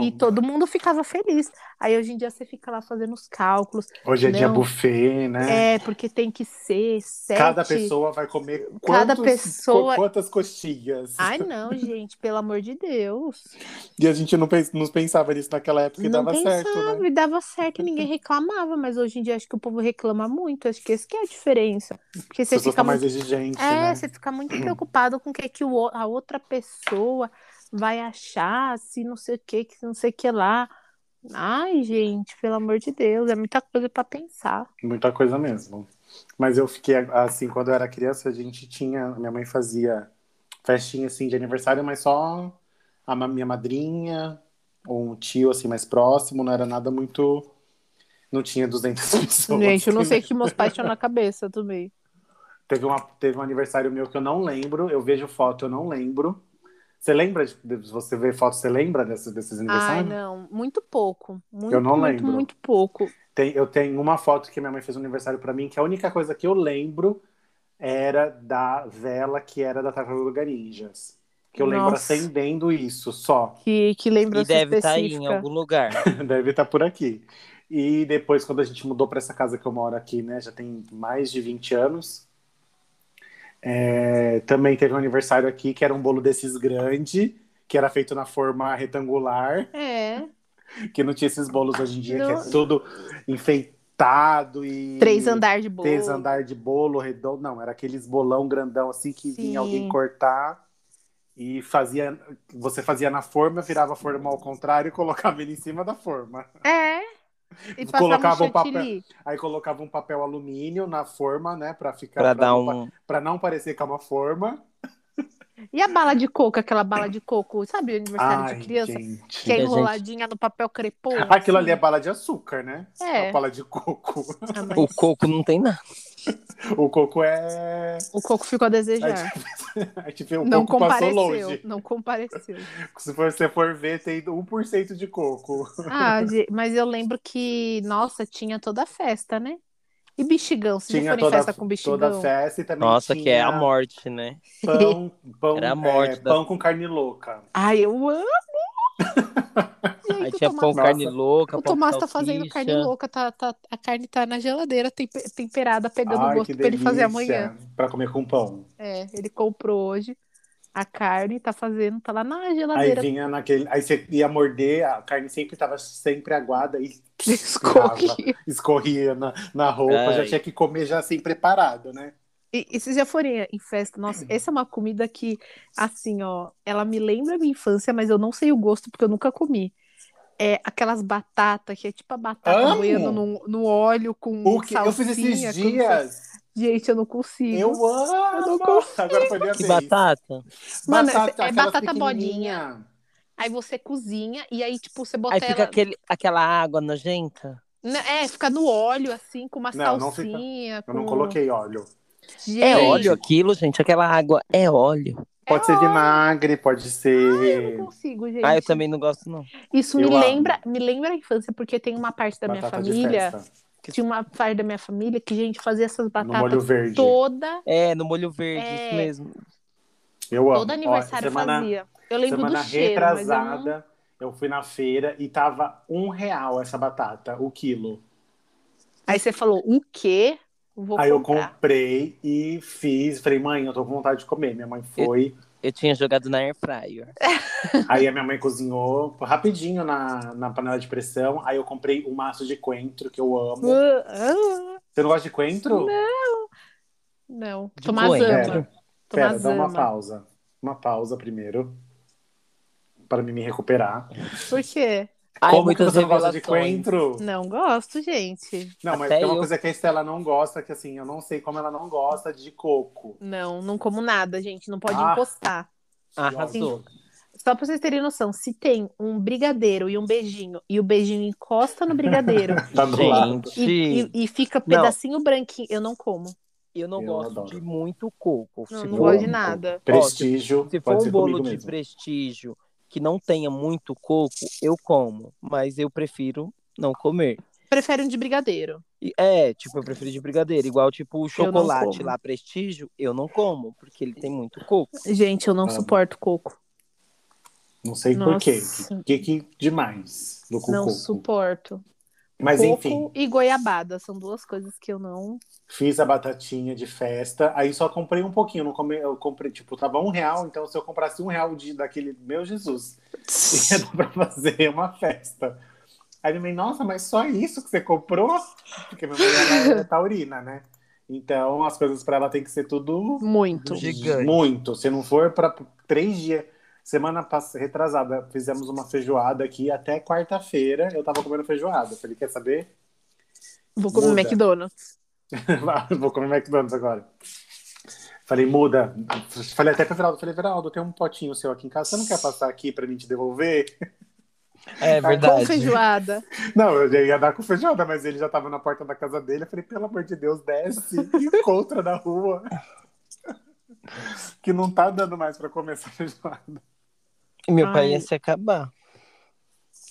E todo mundo ficava feliz. Aí hoje em dia você fica lá fazendo os cálculos. Hoje é dia Não. buffet, né? É, porque tem que ser sete. Cada pessoa vai comer Cada quantos- pessoa- qu- quantas coxinhas. Ai, não, gente, pelo amor de Deus. E a gente não, pens- não pensava nisso naquela época e não dava pensava, certo, né? e dava certo e ninguém reclamava, mas hoje em dia acho que o povo reclama muito. Acho que essa que é a diferença. Porque você fica estão mais muito exigentes, É, né? você fica muito preocupado com o que, que o o- a outra pessoa vai achar, se não sei o que, que não sei o que lá. Ai, gente, pelo amor de Deus, é muita coisa pra pensar. Muita coisa mesmo. Mas eu fiquei assim, quando eu era criança, a gente tinha. Minha mãe fazia festinha assim de aniversário, mas só a minha madrinha, ou um tio assim mais próximo, não era nada muito não tinha 200 pessoas. Gente, eu não sei o que meus pais tinham na cabeça também. Teve, uma, teve um aniversário meu que eu não lembro, eu vejo foto, eu não lembro. Você lembra, de, de você vê foto, você lembra desses, desses aniversários? não, muito pouco. Muito, Eu não muito, lembro. muito pouco. Tem, eu tenho uma foto que minha mãe fez um aniversário pra mim, que a única coisa que eu lembro era da vela que era da Tartaruga Ninjas. Que eu lembro Nossa. acendendo isso, só. Que, que E lembrança deve estar aí em algum lugar. Deve estar por aqui. E depois, quando a gente mudou para essa casa que eu moro aqui, né, já tem mais de 20 anos, é, também teve um aniversário aqui que era um bolo desses grande, que era feito na forma retangular, É, que não tinha esses bolos hoje em dia, que Não. é tudo enfeitado e três andar de bolo. três andar de bolo redondo. Não, era aqueles bolão grandão assim que Sim. vinha alguém cortar e fazia. Você fazia na forma, virava a forma ao contrário e colocava ele em cima da forma. É. E Colocava um papel-. Aí colocava um papel alumínio na forma, né, para ficar Pra dar não, pa- um. pra não parecer que é uma forma. E a bala de coco, aquela bala de coco, sabe, aniversário Ai, de criança? gente. Que é gente- enroladinha no papel crepom. Aquilo assim. ali é bala de açúcar, né? É. A bala de coco. Ah, mas O coco não tem nada. O coco é. o coco ficou a desejar. A gente vê o não coco passou compareceu, longe. não compareceu. Se você for ver, tem 1% de coco. Ah, mas eu lembro que, nossa, tinha toda a festa, né? E bexigão, já Tinha foram em toda, festa com bexigão? toda festa e também Nossa, tinha que é a morte, né? pão, pão, Era a morte é, da- pão com carne louca. Ai, eu amo! Gente, Aí tinha Tomás- pão Nossa. carne louca, O pão Tomás tá fazendo carne louca, tá, tá- a carne tá na geladeira, tempe- temperada, pegando Ai, gosto pra ele fazer amanhã. Pra comer com pão. É, ele comprou hoje a carne, tá fazendo, tá lá na Aí geladeira. vinha naquele. Aí você ia morder, a carne sempre tava sempre aguada e Escorria. escorria na, na roupa. Ai. Já tinha que comer já assim preparado, né? E, e vocês já foram em festa? Nossa, essa é uma comida que, assim, ó, ela me lembra a minha infância, mas eu não sei o gosto porque eu nunca comi. É aquelas batatas, que é tipo a batata Amo! boiando no, no óleo com O que eu fiz salsinha, esses dias. Gente, eu não consigo. Eu amo! não consigo. Agora foi minha Que vez. batata. Mano, é aquelas batata pequenininha. Aí você cozinha e aí, tipo, você bota Aí fica ela. aquele, aquela água nojenta. Né, É, fica no óleo, assim, com uma Não, não fica- salsinha. Eu não com- coloquei óleo. Gente, É óleo aquilo, gente. Aquela água é óleo. Pode ser vinagre, pode Eu ser não consigo, gente. Ah, eu também não gosto, não. Isso me Eu amo. lembra, me lembra a infância, porque tem uma parte da minha batata de família, festa. Tinha uma parte da minha família que, gente, fazia essas No molho batatas verde. toda, É, no molho verde, É. isso mesmo. Eu amo. todo Ó, aniversário semana, fazia. Eu lembro semana do cheiro, mas eu não... retrasada, eu fui na feira e tava um real essa batata, o quilo. Aí você falou, o quê? Vou Aí eu comprar. comprei e fiz. Falei, mãe, eu tô com vontade de comer. Minha mãe foi. Eu tinha jogado na air fryer. Aí a minha mãe cozinhou rapidinho na, na panela de pressão. Aí eu comprei um maço de coentro, que eu amo. Ah, ah, Você não gosta de coentro? não, De Tomás coentro. ama. Pera, pera, dá uma pausa. Uma pausa primeiro. Para mim me recuperar. Por quê? Ai, Como que você não gosta de coentro? Não gosto, gente. Não, mas Até tem uma eu. coisa que a Estela não gosta, que assim, eu não sei como ela não gosta de coco. Não, não como nada, gente. Não pode Ah. encostar. Arrasou. Só pra vocês terem noção, se tem um brigadeiro e um beijinho, e o beijinho encosta no brigadeiro Tá do lado. Gente, e, e- e fica Não. pedacinho branquinho, eu não como. eu não Eu gosto adoro. de muito coco. Não, se não for, gosto de nada. Prestígio, se for pode um ser bolo de mesmo. prestígio que não tenha muito coco, eu como. Mas eu prefiro não comer. Prefere um de brigadeiro. É, tipo, eu prefiro de brigadeiro. Igual, tipo, o não chocolate lá, prestígio, eu não como, porque ele tem muito coco. Gente, eu não Amo. suporto coco. Não sei por quê. Nossa. O que, que demais do não suporto. Mas coco enfim, e goiabada são duas coisas que eu não. fiz a batatinha de festa, aí só comprei um pouquinho. Não come, eu comprei, tipo, tava um real, então se eu comprasse um real de, daquele, meu Jesus, ia dar pra fazer uma festa. Aí minha mãe, nossa, mas só isso que você comprou? Porque minha mãe é taurina, né? Então as coisas pra ela tem que ser tudo Muito. Gigante. Muito. Se não for para três dias. Semana passada, retrasada, fizemos uma feijoada aqui até quarta-feira. Eu tava comendo feijoada. Falei, quer saber? Vou comer Muda. McDonald's. Vou comer McDonald's agora. Falei, muda. Falei até pro Veraldo, falei, Veraldo, tem um potinho seu aqui em casa. Você não quer passar aqui pra mim te devolver? É Com verdade. feijoada. Não, eu já ia dar com feijoada, mas ele já tava na porta da casa dele. Eu falei, pelo amor de Deus, desce e encontra na rua. Que não tá dando mais pra comer essa feijoada. E meu pai Ai. ia se acabar.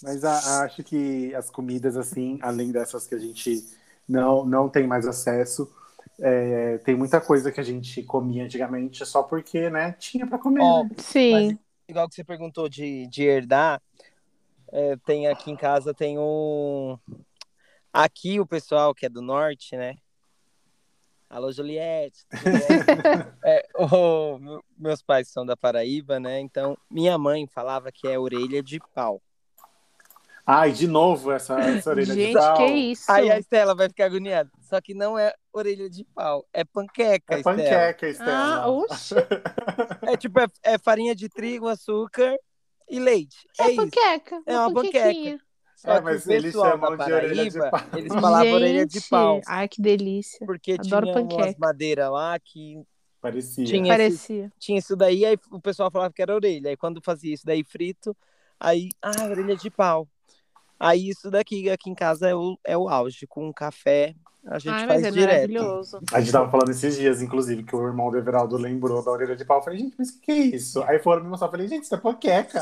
Mas a- acho que as comidas, assim, além dessas que a gente não, não tem mais acesso, é, tem muita coisa que a gente comia antigamente só porque, né, tinha pra comer. Ó, né? Sim. igual que você perguntou de, de herdar, é, tem aqui em casa, tem um. Aqui o pessoal que é do norte, né? Alô, Juliette. É, o- meu- meus pais são da Paraíba, né? Então, minha mãe falava que é orelha de pau. Ai, de novo essa, essa orelha de Gente, pau. que isso? Aí a Estela vai ficar agoniada. Só que não é orelha de pau, é panqueca, É Estela. panqueca, Estela. Ah, oxe. É tipo, é, é farinha de trigo, açúcar e leite. É, É isso. panqueca. É uma panquequinha. Só É, que mas o eles pessoal chamam da de orelha de Paraíba, pau. eles falavam orelha de pau. Ai, que delícia. Porque Adoro tinha panqueca. umas madeiras lá que Parecia. Tinha esse- Parecia. tinha isso daí, aí o pessoal falava que era orelha. Aí quando fazia isso daí frito, aí, ah, orelha de pau. Aí isso daqui aqui em casa é o, é o auge, com um café a gente Ai, faz mas é direto. maravilhoso. A gente tava falando esses dias, inclusive, que o irmão do Everaldo lembrou da orelha de pau. Eu falei, gente, mas o que é isso? Aí foram me mostrar. Eu falei, gente, isso é panqueca.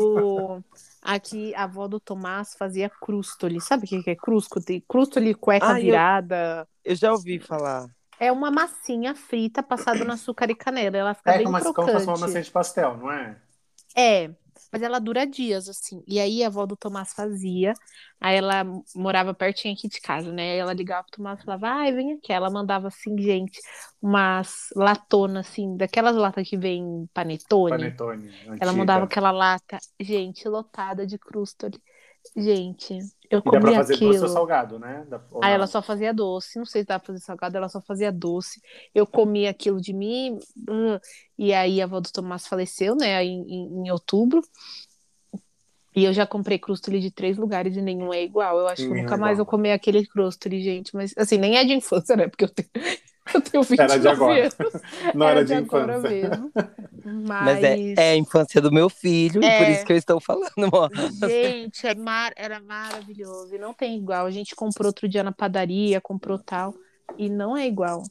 O... Aqui, a avó do Tomás fazia crustoli. Sabe o que que é crustoli? Crustoli, cueca Ah, eu- virada. Eu já ouvi falar. É uma massinha frita passada no açúcar e canela. Ela fica É bem como, se- como se crocante. fosse uma massinha de pastel, não é? É, mas ela dura dias, assim. E aí a avó do Tomás fazia. Aí ela morava pertinho aqui de casa, né? Aí ela ligava pro Tomás e falava, ai, vem aqui. Ela mandava, assim, gente, umas latonas, assim, daquelas latas que vem panetone. Panetone. Ela antiga. mandava aquela lata, gente, lotada de crustoli. Gente, eu E dá pra comi fazer aquilo. doce ou salgado, né? Ou Aí não? ela só fazia doce, não sei se dá pra fazer salgado, ela só fazia doce. Eu comi aquilo de mim, hum, e aí a avó do Tomás faleceu, né, em, em, em outubro. E eu já comprei crustoli de três lugares e nenhum é igual. Eu acho que Nenhum é nunca mais igual. vou comer aquele crustoli, gente. Mas, assim, nem é de infância, né? Porque eu tenho, eu tenho 29 Era de agora. anos. Não era de agora infância. mesmo. Mas, Mas é, é a infância do meu filho, e É. por isso que eu estou falando. Gente, é mar... era maravilhoso. E não tem igual. A gente comprou outro dia na padaria, comprou tal. E não é igual.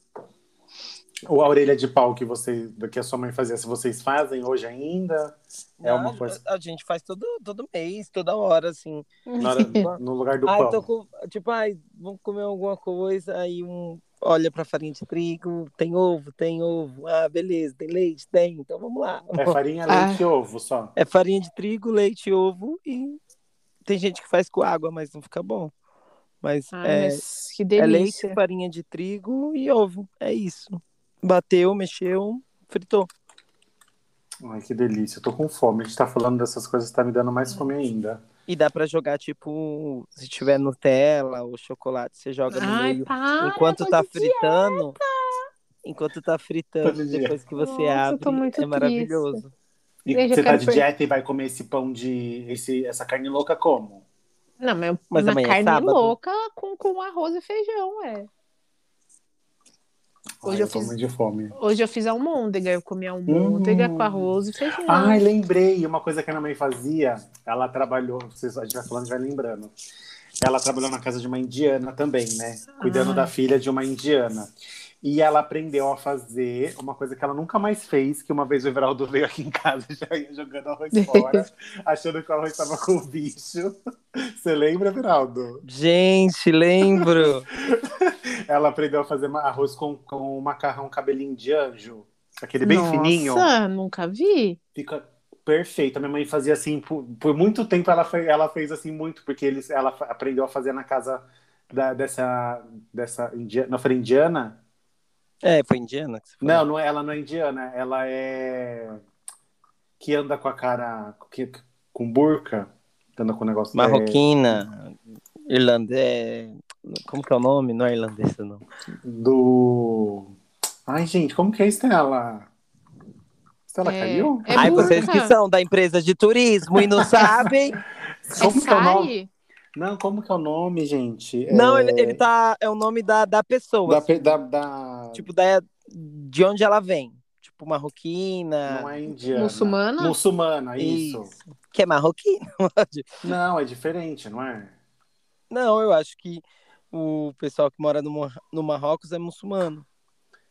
Ou a orelha de pau que você, que a sua mãe fazia, se vocês fazem hoje ainda, é uma coisa. A, a gente faz todo, todo mês, toda hora, assim. Na hora- no lugar do Ai, pão. tô com, tipo, ai, vamos comer alguma coisa, aí um olha pra farinha de trigo, tem ovo, tem ovo, ah, beleza, tem leite, tem, então vamos lá. É farinha, Ah. leite e ovo só. É farinha de trigo, leite, ovo e tem gente que faz com água, mas não fica bom. Mas Ai, é, mas que é delícia. leite, farinha de trigo e ovo, é isso. Bateu, mexeu, fritou. Ai, que delícia. Eu tô com fome. A gente tá falando dessas coisas, tá me dando mais fome ainda. E dá pra jogar, tipo, se tiver Nutella ou chocolate, você joga no Ai, meio. para, enquanto tá de fritando, enquanto tá fritando, dieta. depois que você Nossa, abre, muito é maravilhoso. E você tá de dieta e vai comer esse pão de. Esse, essa carne louca como? Não, mas, Mas uma é carne sábado. louca com, com arroz e feijão, é. Hoje Ai, eu fiz- de fome. Hoje eu fiz almôndega, eu comi almôndega Hum. com arroz e feijão. Ai, lembrei. Uma coisa que a minha mãe fazia, ela trabalhou, vocês, a gente vai falando e vai lembrando. Ela trabalhou na casa de uma indiana também, né? Cuidando Ah. da filha de uma indiana. E ela aprendeu a fazer uma coisa que ela nunca mais fez, que uma vez o Everaldo veio aqui em casa e já ia jogando arroz fora, achando que o arroz estava com bicho. Você lembra, Everaldo? Gente, lembro. Ela aprendeu a fazer arroz com, com macarrão cabelinho de anjo. Aquele bem Nossa, fininho. nunca vi. Fica perfeito. A minha mãe fazia assim, por, por muito tempo ela, fe- ela fez assim muito, porque eles, ela aprendeu a fazer na casa da- dessa, dessa indiana, foi indiana? É, foi indiana que você falou? Não, não é, ela não é indiana, ela é que anda com a cara que, com burca, que anda com o negócio Marroquina, irlandês. Como que é o nome? Não é irlandesa, não. é, do Ai, gente, como que é Estela? Estela É, caiu? é Ai, burca. vocês que são da empresa de turismo e não sabem. Como é que é o nome? Não, como que é o nome, gente? Não, é... ele, ele tá. É o nome da, da pessoa. da, assim, da, da- Tipo, da, de onde ela vem. Tipo, marroquina. Não é indiana. Muçulmana? Muçulmana, isso. Que é marroquina. Não, é diferente, não é? Não, eu acho que o pessoal que mora no, no Marrocos é muçulmano.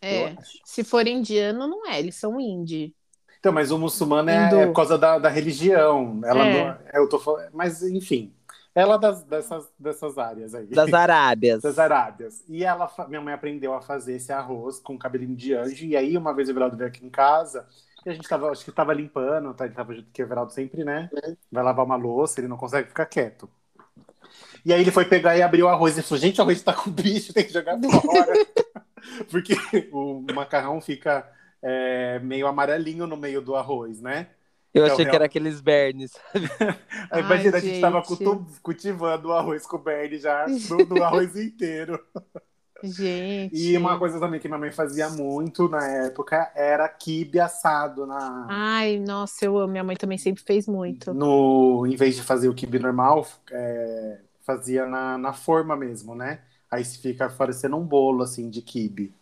É. Se for indiano, não é, eles são indie. Então, mas o muçulmano é, é por causa da, da religião. Ela É. não- eu tô falando, mas enfim, ela é das, dessas, dessas áreas aí. Das Arábias. das Arábias. E ela, minha mãe aprendeu a fazer esse arroz com cabelinho de anjo. E aí, uma vez o Everaldo veio aqui em casa, e a gente tava, acho que tava limpando, tá? Ele tava junto que o Everaldo sempre, né? Vai lavar uma louça, ele não consegue ficar quieto. E aí ele foi pegar e abrir o arroz e falou: gente, o arroz tá com bicho, tem que jogar fora. Porque o macarrão fica é, meio amarelinho no meio do arroz, né? Eu achei que era aqueles bernes. Aí, Ai, imagina, a gente tava gente. cultu- cultivando o arroz com o Bernie já, do, do arroz inteiro. Gente. E uma coisa também que minha mãe fazia muito na época era quibe assado na, Ai, nossa, eu amo. Minha mãe também sempre fez muito. no em vez de fazer o quibe normal, é, fazia na, na forma mesmo, né? Aí se fica parecendo um bolo assim de quibe.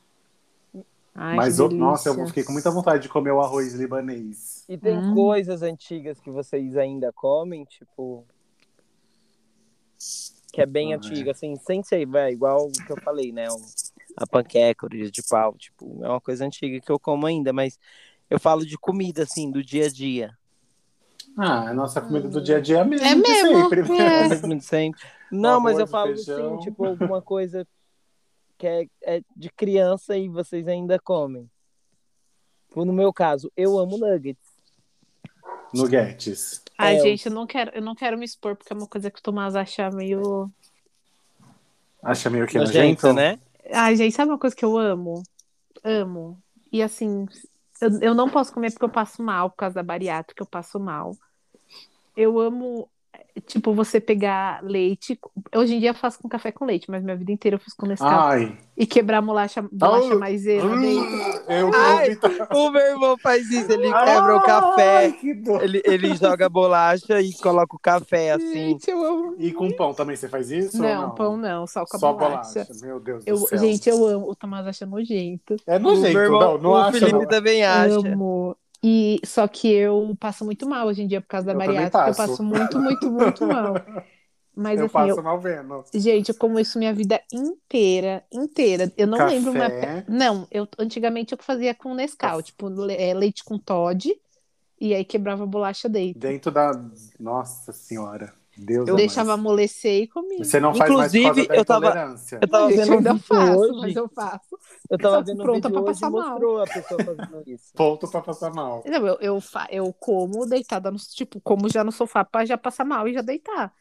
Ai, Mas eu- nossa, eu fiquei com muita vontade de comer o arroz libanês. E tem Hum. coisas antigas que vocês ainda comem, tipo. Que é bem Ah, é. antiga, assim, sem ser, vai, igual o que eu falei, né? a panqueca, orelha de pau, tipo, é uma coisa antiga que eu como ainda, mas eu falo de comida, assim, do dia a dia. Ah, a nossa comida do dia a dia mesmo. É mesmo, sempre, né? é. Sempre. Não, mas eu falo feijão. assim, tipo, alguma coisa que é, é de criança e vocês ainda comem. Tipo, No meu caso, eu amo nuggets. Nuggets. Ai, É, gente, eu não quero, eu não quero me expor, porque é uma coisa que o Tomás acha meio. Acha meio que Nojento, nojento, né? Ai, gente, sabe uma coisa que eu amo? Amo. E assim, eu, eu não posso comer porque eu passo mal, por causa da bariátrica, eu passo mal. Eu amo, tipo, você pegar leite. Hoje em dia eu faço com café com leite, mas minha vida inteira eu fiz com Nescau. Ai. E quebrar bolacha, bolacha Ah, maisena dentro. Eu Ai. O meu irmão faz isso, ele quebra o café, Ai, ele, ele joga bolacha e coloca o café assim. Gente, eu amo. E com pão também você faz isso? Não, ou não? pão não, só com a Só bolacha. bolacha. Meu Deus Eu, do céu. gente, eu amo. O Tomás acha nojento. É O nojento, meu irmão, não, não o acha, Felipe não. também acha. Amo. E só que eu passo muito mal hoje em dia por causa da Eu bariátrica. Eu passo. muito, muito, muito mal. Mas eu assim, passo eu- mal vendo. gente, eu como isso minha vida inteira, inteira. Eu não Café. lembro uma Não, eu antigamente eu fazia com Nescau, tipo le- é, leite com Todd e aí quebrava a bolacha dentro. Dentro da. Nossa senhora. Deus Eu amado. deixava amolecer e comia. Você não faz mais Inclusive, da eu tava- intolerância. Eu tava vendo eu um vídeo faço, hoje, mas eu faço. eu tava vendo um pronta vídeo pra hoje e passar mal. mostrou a pessoa fazendo isso. Ponto pra passar mal. Não, eu, eu, fa- eu como deitada no, tipo, como já no sofá pra já passar mal e já deitar.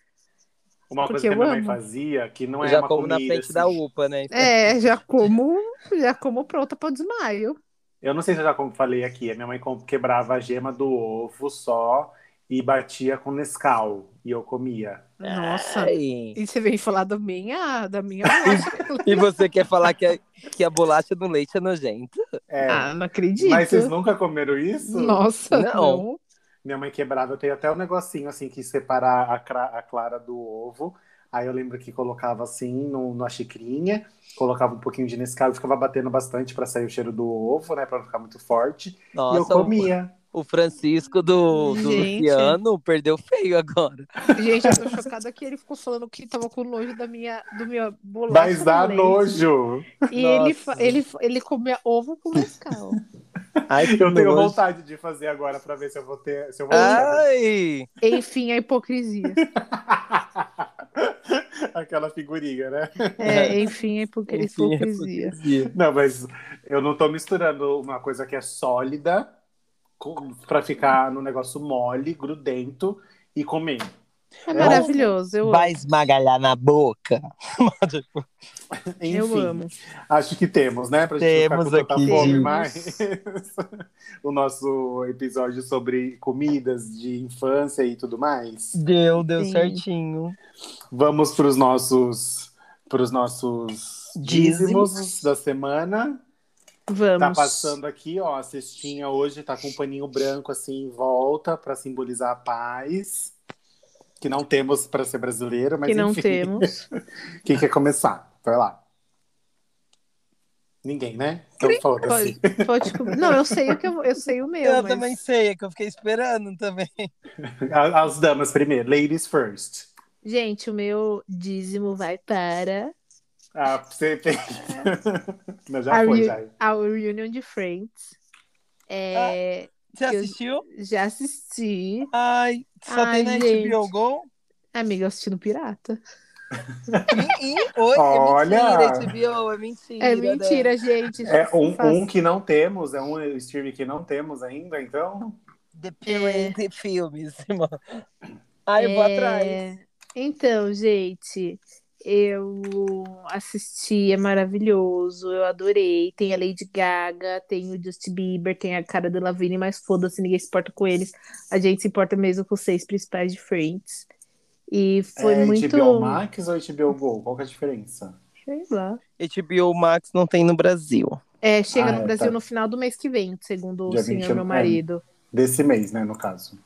Uma Porque coisa que a minha mãe amo. fazia, que não Eu é já uma como na comida, frente assim. da UPA, né? É, já como, já como pronta para o desmaio. Eu não sei se eu já como falei aqui, a minha mãe quebrava a gema do ovo só e batia com Nescau. E eu comia. Nossa. Ai. E você vem falar da minha, da minha bolacha. E você quer falar que a, que a bolacha do leite é nojenta? É. Ah, não acredito. Mas vocês nunca comeram isso? Nossa, Não. não. Minha mãe quebrava, eu tenho até um negocinho assim que separar a, a clara do ovo. Aí eu lembro que colocava assim no, numa xicrinha, colocava um pouquinho de Nescau e ficava batendo bastante para sair o cheiro do ovo, né? Pra não ficar muito forte. e eu Nossa, comia. O Francisco do, do. Luciano perdeu feio agora. Gente, eu tô chocada que ele ficou falando que tava com nojo da minha, do minha bolacha. Mas dá nojo. E ele, Nossa. ele, ele comia ovo com Nescau. Ai, que Eu tenho nojo. vontade de fazer agora para ver se eu vou ter. Se eu vou Ai! Enfim, a hipocrisia. Aquela figurinha, né? É, enfim, a hipoc- Enfim, é hipocrisia. hipocrisia. Não, mas eu não tô misturando uma coisa que é sólida pra ficar no negócio mole, grudento e comer. É maravilhoso, eu amo. Vai esmagalhar na boca. Enfim, Eu amo. acho que temos, né? Pra gente Temos não ficar com tanta fome mais. o nosso episódio sobre comidas de infância e tudo mais. Deu, deu Sim. certinho. Vamos para os nossos, pros nossos Dízimos. dízimos da semana. Vamos. Tá passando aqui, ó, a cestinha hoje tá com um paninho branco assim em volta para simbolizar a paz. Que não temos para ser brasileiro, mas que não enfim. temos. Quem quer começar? Vai lá. Ninguém, né? Então foda-se. Pode, pode... Não, eu sei o que eu, eu sei o meu. Eu mas... também sei, é que eu fiquei esperando também. As damas primeiro, ladies first. Gente, o meu dízimo vai para. Ah, você tem. Não, já a, foi, já. a Reunion de Friends. É, Você Eu- assistiu? Já assisti. Ai, só Ai, tem na gente. HBO Go? Amiga, eu assisti no Pirata. Oi, Olha! é mentira, HBO, é mentira. É né? mentira, gente. É um, Faz- um que não temos, é um stream que não temos ainda, então. The Pirate Filmes, irmão. Ai, eu vou É, atrás. Então, gente, eu assisti, é maravilhoso, eu adorei. Tem a Lady Gaga, tem o Justin Bieber, tem a cara do Lavigne, mas foda-se, ninguém se importa com eles. A gente se importa mesmo com os seis principais de Friends. E foi é muito. HBO Max ou HBO Go? Qual que é a diferença? Sei lá. HBO Max não tem no Brasil. É, chega Ah, no é, Brasil tá. no final do mês que vem, segundo o Dia senhor 21, meu é. marido. Desse mês, né, no caso.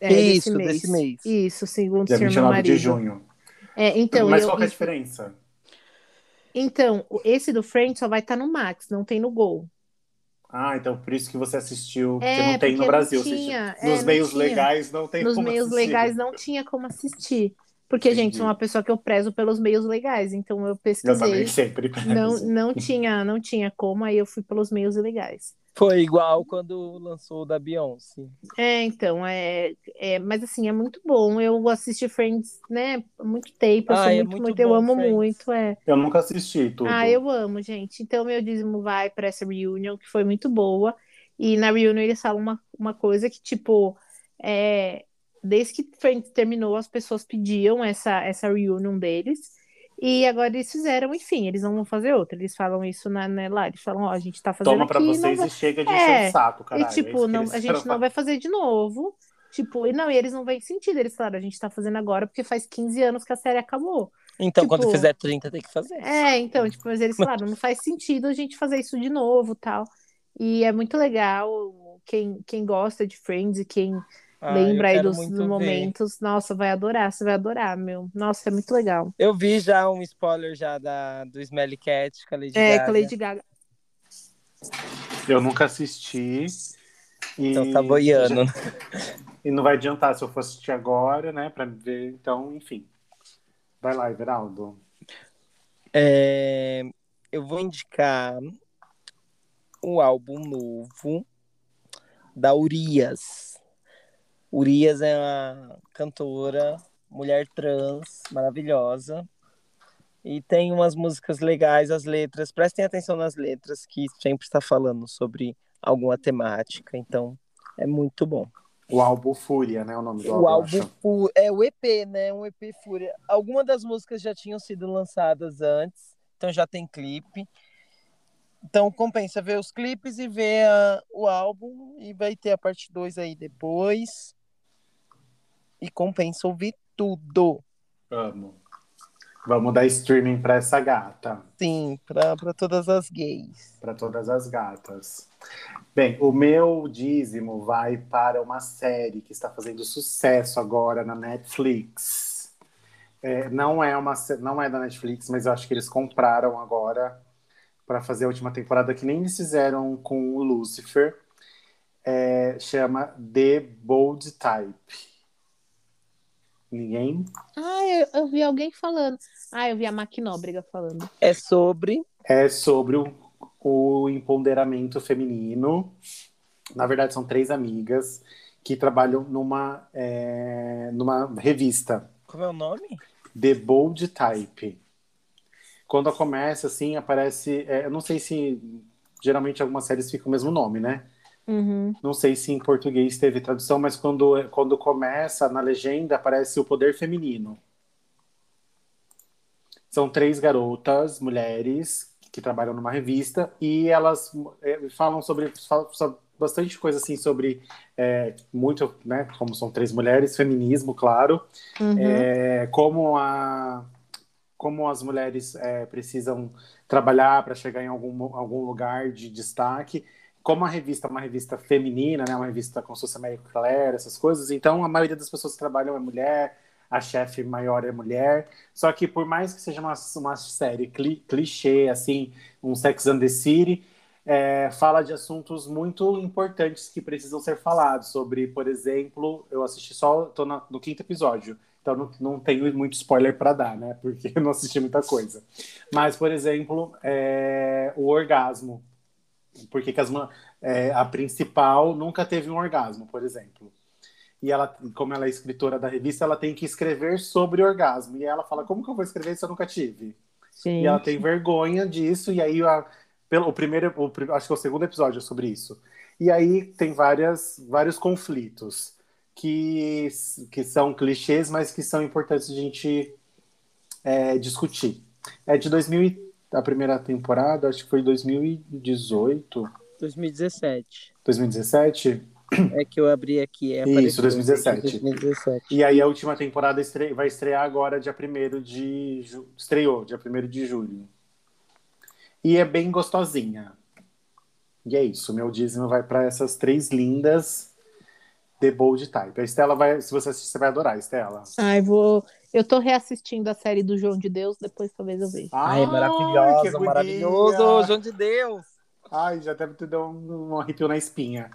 É, Isso, desse mês. Isso, segundo o Dia senhor meu 29 de marido. junho. É, então, Mas eu- qual que é a isso- diferença? Então, esse do Friends só vai estar no Max, não tem no Gol. Ah, então por isso que você assistiu, porque É, não tem porque no Brasil. tinha, é, nos não meios legais não tem Nos como meios assistir. legais não tinha como assistir. Porque, Entendi. gente, sou uma pessoa que eu prezo pelos meios legais, então eu Eu pesquisei. também sempre peço. Não, não tinha, não tinha como, aí eu fui pelos meios ilegais. Foi igual quando lançou o da Beyoncé. É, então, é, é, mas assim, é muito bom. Eu assisti Friends, né, há muito tempo, eu Ah, sou é muito, muito muito, eu amo Friends. muito, é. Eu nunca assisti tudo. Ah, eu amo, gente. Então, meu dízimo vai para essa reunion, que foi muito boa. E na reunion eles falam uma, uma coisa que, tipo, é, desde que Friends terminou, as pessoas pediam essa, essa reunion deles. E agora eles fizeram, enfim, eles não vão fazer outra. Eles falam isso na, né, lá, eles falam, ó, a gente tá fazendo Toma pra aqui, não vocês vai- e chega de É, encher o saco, E, caralho. é tipo, que não, a gente não vai fazer de novo. Tipo, e não, e eles não veem sentido. Eles falaram, a gente tá fazendo agora porque faz 15 anos que a série acabou. Então, Tipo- quando fizer 30, tem que fazer. É, então, tipo, mas eles falaram, não faz sentido a gente fazer isso de novo, tal. E é muito legal. Quem, quem gosta de Friends e quem Ah, lembra aí dos, dos ver. momentos, nossa, vai adorar, você vai adorar, meu. Nossa, é muito legal. Eu vi já um spoiler já da, do Smelly Cat com a Lady É, Gaga. com a Lady Gaga. Eu nunca assisti. E... Então tá boiando. E não vai adiantar se eu for assistir agora, né? Pra ver. Então, enfim. Vai lá, Everaldo. É, eu vou indicar o álbum novo da Urias. Urias é uma cantora, mulher trans, maravilhosa. E tem umas músicas legais, as letras. Prestem atenção nas letras, que sempre está falando sobre alguma temática. Então, é muito bom. O álbum Fúria, né? O nome do O álbum. álbum. Fu- é o EP, né? Um EP Fúria. Algumas das músicas já tinham sido lançadas antes, então já tem clipe. Então compensa ver os clipes e ver a- o álbum e vai ter a parte 2 aí depois. E compensa ouvir tudo. Amo. Vamos dar streaming pra essa gata. Sim, para todas as gays. para todas as gatas. Bem, o meu dízimo vai para uma série que está fazendo sucesso agora na Netflix. É, não é uma não é da Netflix, mas eu acho que eles compraram agora para fazer a última temporada que nem eles fizeram com o Lucifer. É, chama The Bold Type. Ninguém Ah, eu, eu vi alguém falando. Ah, eu vi a Maquinóbrega falando. É sobre. é sobre o, o empoderamento feminino. Na verdade, são três amigas que trabalham numa, é, numa revista, Como é o nome? The Bold Type. Quando começa, assim, aparece. é, eu não sei se. Geralmente algumas séries ficam o mesmo nome, né? Uhum. Não sei se em português teve tradução, mas quando, quando começa na legenda aparece o poder feminino. São três garotas, mulheres, que trabalham numa revista e elas eh, falam sobre, falam sobre bastante coisa assim sobre eh, muito, né? Como são três mulheres, feminismo, claro, Uhum. é, como a como as mulheres é, precisam trabalhar para chegar em algum, algum lugar de destaque. Como a revista é uma revista feminina, né, uma revista como se Marie Claire, essas coisas, então a maioria das pessoas que trabalham é mulher, a chefe maior é mulher. Só que por mais que seja uma, uma série cli, clichê, assim, um Sex and the City, é, fala de assuntos muito importantes que precisam ser falados. Sobre, por exemplo, eu assisti só, tô na, no quinto episódio, então não, não tenho muito spoiler para dar, né? Porque eu não assisti muita coisa. Mas, por exemplo, é, o orgasmo. Porque que as, é, a principal nunca teve um orgasmo, por exemplo. E ela, como ela é escritora da revista, ela tem que escrever sobre orgasmo. E ela fala: Como que eu vou escrever se eu nunca tive? Sim. E ela tem vergonha disso. E aí, a, pelo, o primeiro, o, acho que é o segundo episódio é sobre isso. E aí tem várias, vários conflitos que, que são clichês, mas que são importantes a gente é, discutir. É de 2000 a primeira temporada, acho que foi 2018. 2017. 2017? É que eu abri aqui. É Isso, 2017. 2017. E aí a última temporada estre... vai estrear agora dia 1 de... Ju... Estreou, dia 1 de julho. E é bem gostosinha. E é isso, meu dízimo vai para essas três lindas The Bold Type. A Estela vai, se você assistir, você vai adorar, Estela. Ai, vou. Eu tô reassistindo a série do João de Deus, depois talvez eu veja. Ai, maravilhosa, maravilhoso, João de Deus. Ai, já deve ter dado um, um arrepio na espinha.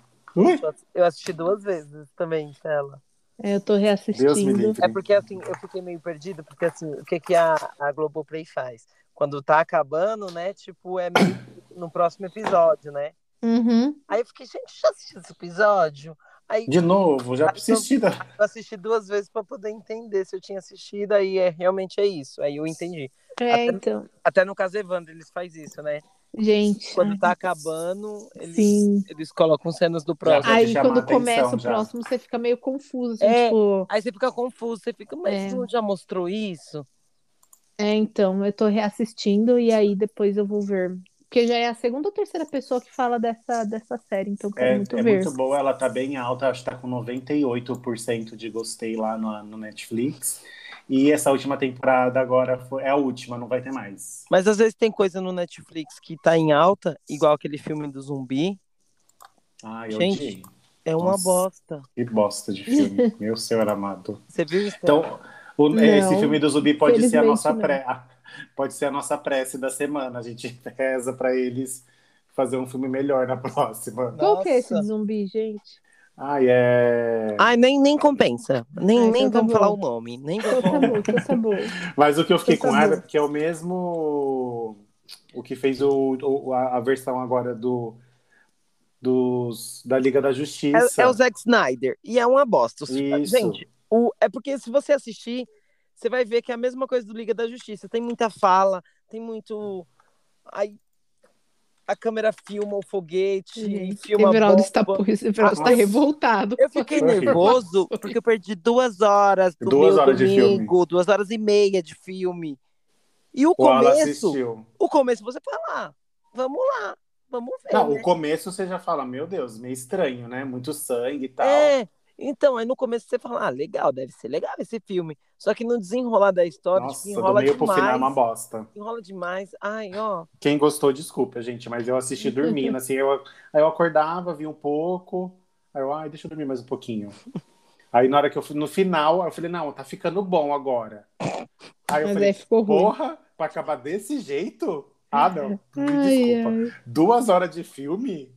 Eu assisti duas vezes também, Estela. É, eu tô reassistindo. É porque assim, eu fiquei meio perdido, porque assim, o que, que a, a Globoplay faz? Quando tá acabando, né? Tipo, é meio no próximo episódio, né? Uhum. Aí eu fiquei, gente, já assisti esse episódio? Aí, de novo, já assisti. Eu assisti duas vezes para poder entender se eu tinha assistido, aí é, realmente é isso. Aí eu entendi. É, até, então. Até no caso Evandro, eles fazem isso, né? Gente. Quando tá acabando, eles, eles colocam cenas do próximo. Aí quando começa o já. próximo, você fica meio confuso. Assim, é, tipo... Aí você fica confuso, você fica, mas é. já mostrou isso? É, então, eu tô reassistindo e aí depois eu vou ver porque já é a segunda ou terceira pessoa que fala dessa, dessa série, então quero é, muito é ver. É muito boa, ela tá bem alta, acho que tá com 98% de gostei lá no, no Netflix. E essa última temporada agora foi, é a última, não vai ter mais. Mas às vezes tem coisa no Netflix que tá em alta, igual aquele filme do zumbi. Ah, eu Gente, odiei. É uma Nossa, bosta. Que bosta de filme, meu senhor amado. Você viu isso? Então, o, esse filme do zumbi pode ser a nossa pré pode ser a nossa prece da semana. A gente reza para eles fazer um filme melhor na próxima. Qual que é esse zumbi, gente? Ai, é. Ai, nem, nem compensa. Nem, Ai, nem tá vamos falar o nome. Nem bom, bom. Mas o que eu fiquei então com raiva é porque é o mesmo. O que fez o, o a, a versão agora do. Dos, da Liga da Justiça. É, é o Zack Snyder. E é uma bosta. Isso. Gente, o, é porque se você assistir, você vai ver que é a mesma coisa do Liga da Justiça. Tem muita fala, tem muito. Aí a câmera filma o foguete, Gente, filma Everaldo está, Everaldo está revoltado. Eu fiquei nervoso porque eu perdi duas horas do duas meu horas domingo, duas horas e meia de filme. E o, o começo, o começo você fala, ah, vamos lá, vamos ver. Não, né? o começo você já fala, meu Deus, meio estranho, né? Muito sangue e tal. É, então, aí no começo você fala, ah, legal, deve ser legal esse filme. Só que no desenrolar da história, Nossa, tipo, enrola do meio demais. pro final é uma bosta. Enrola demais. Ai, ó. Quem gostou, desculpa, gente, mas eu assisti dormindo, assim, eu, aí eu acordava, vi um pouco, aí eu, ai, deixa eu dormir mais um pouquinho. Aí na hora que eu fui, no final, eu falei, não, tá ficando bom agora. Aí eu mas falei, porra, ruim. pra acabar desse jeito? Ah, não, ai, desculpa. Ai. Duas horas de filme?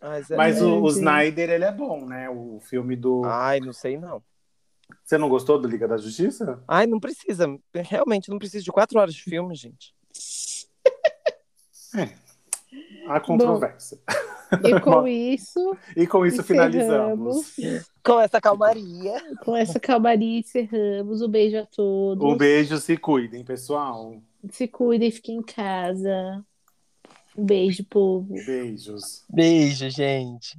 Mas, é Mas o, o, Snyder, ele é bom, né? O filme do. Ai, não sei não. Você não gostou do Liga da Justiça? Ai, não precisa. Realmente, não precisa de quatro horas de filme, gente. É. A controvérsia. Bom, e com isso. e com isso finalizamos. Com essa calmaria. Com essa calmaria encerramos. Um beijo a todos. Um beijo, se cuidem, pessoal. Se cuidem, fiquem em casa. Um beijo, povo. Beijos. Beijo, gente.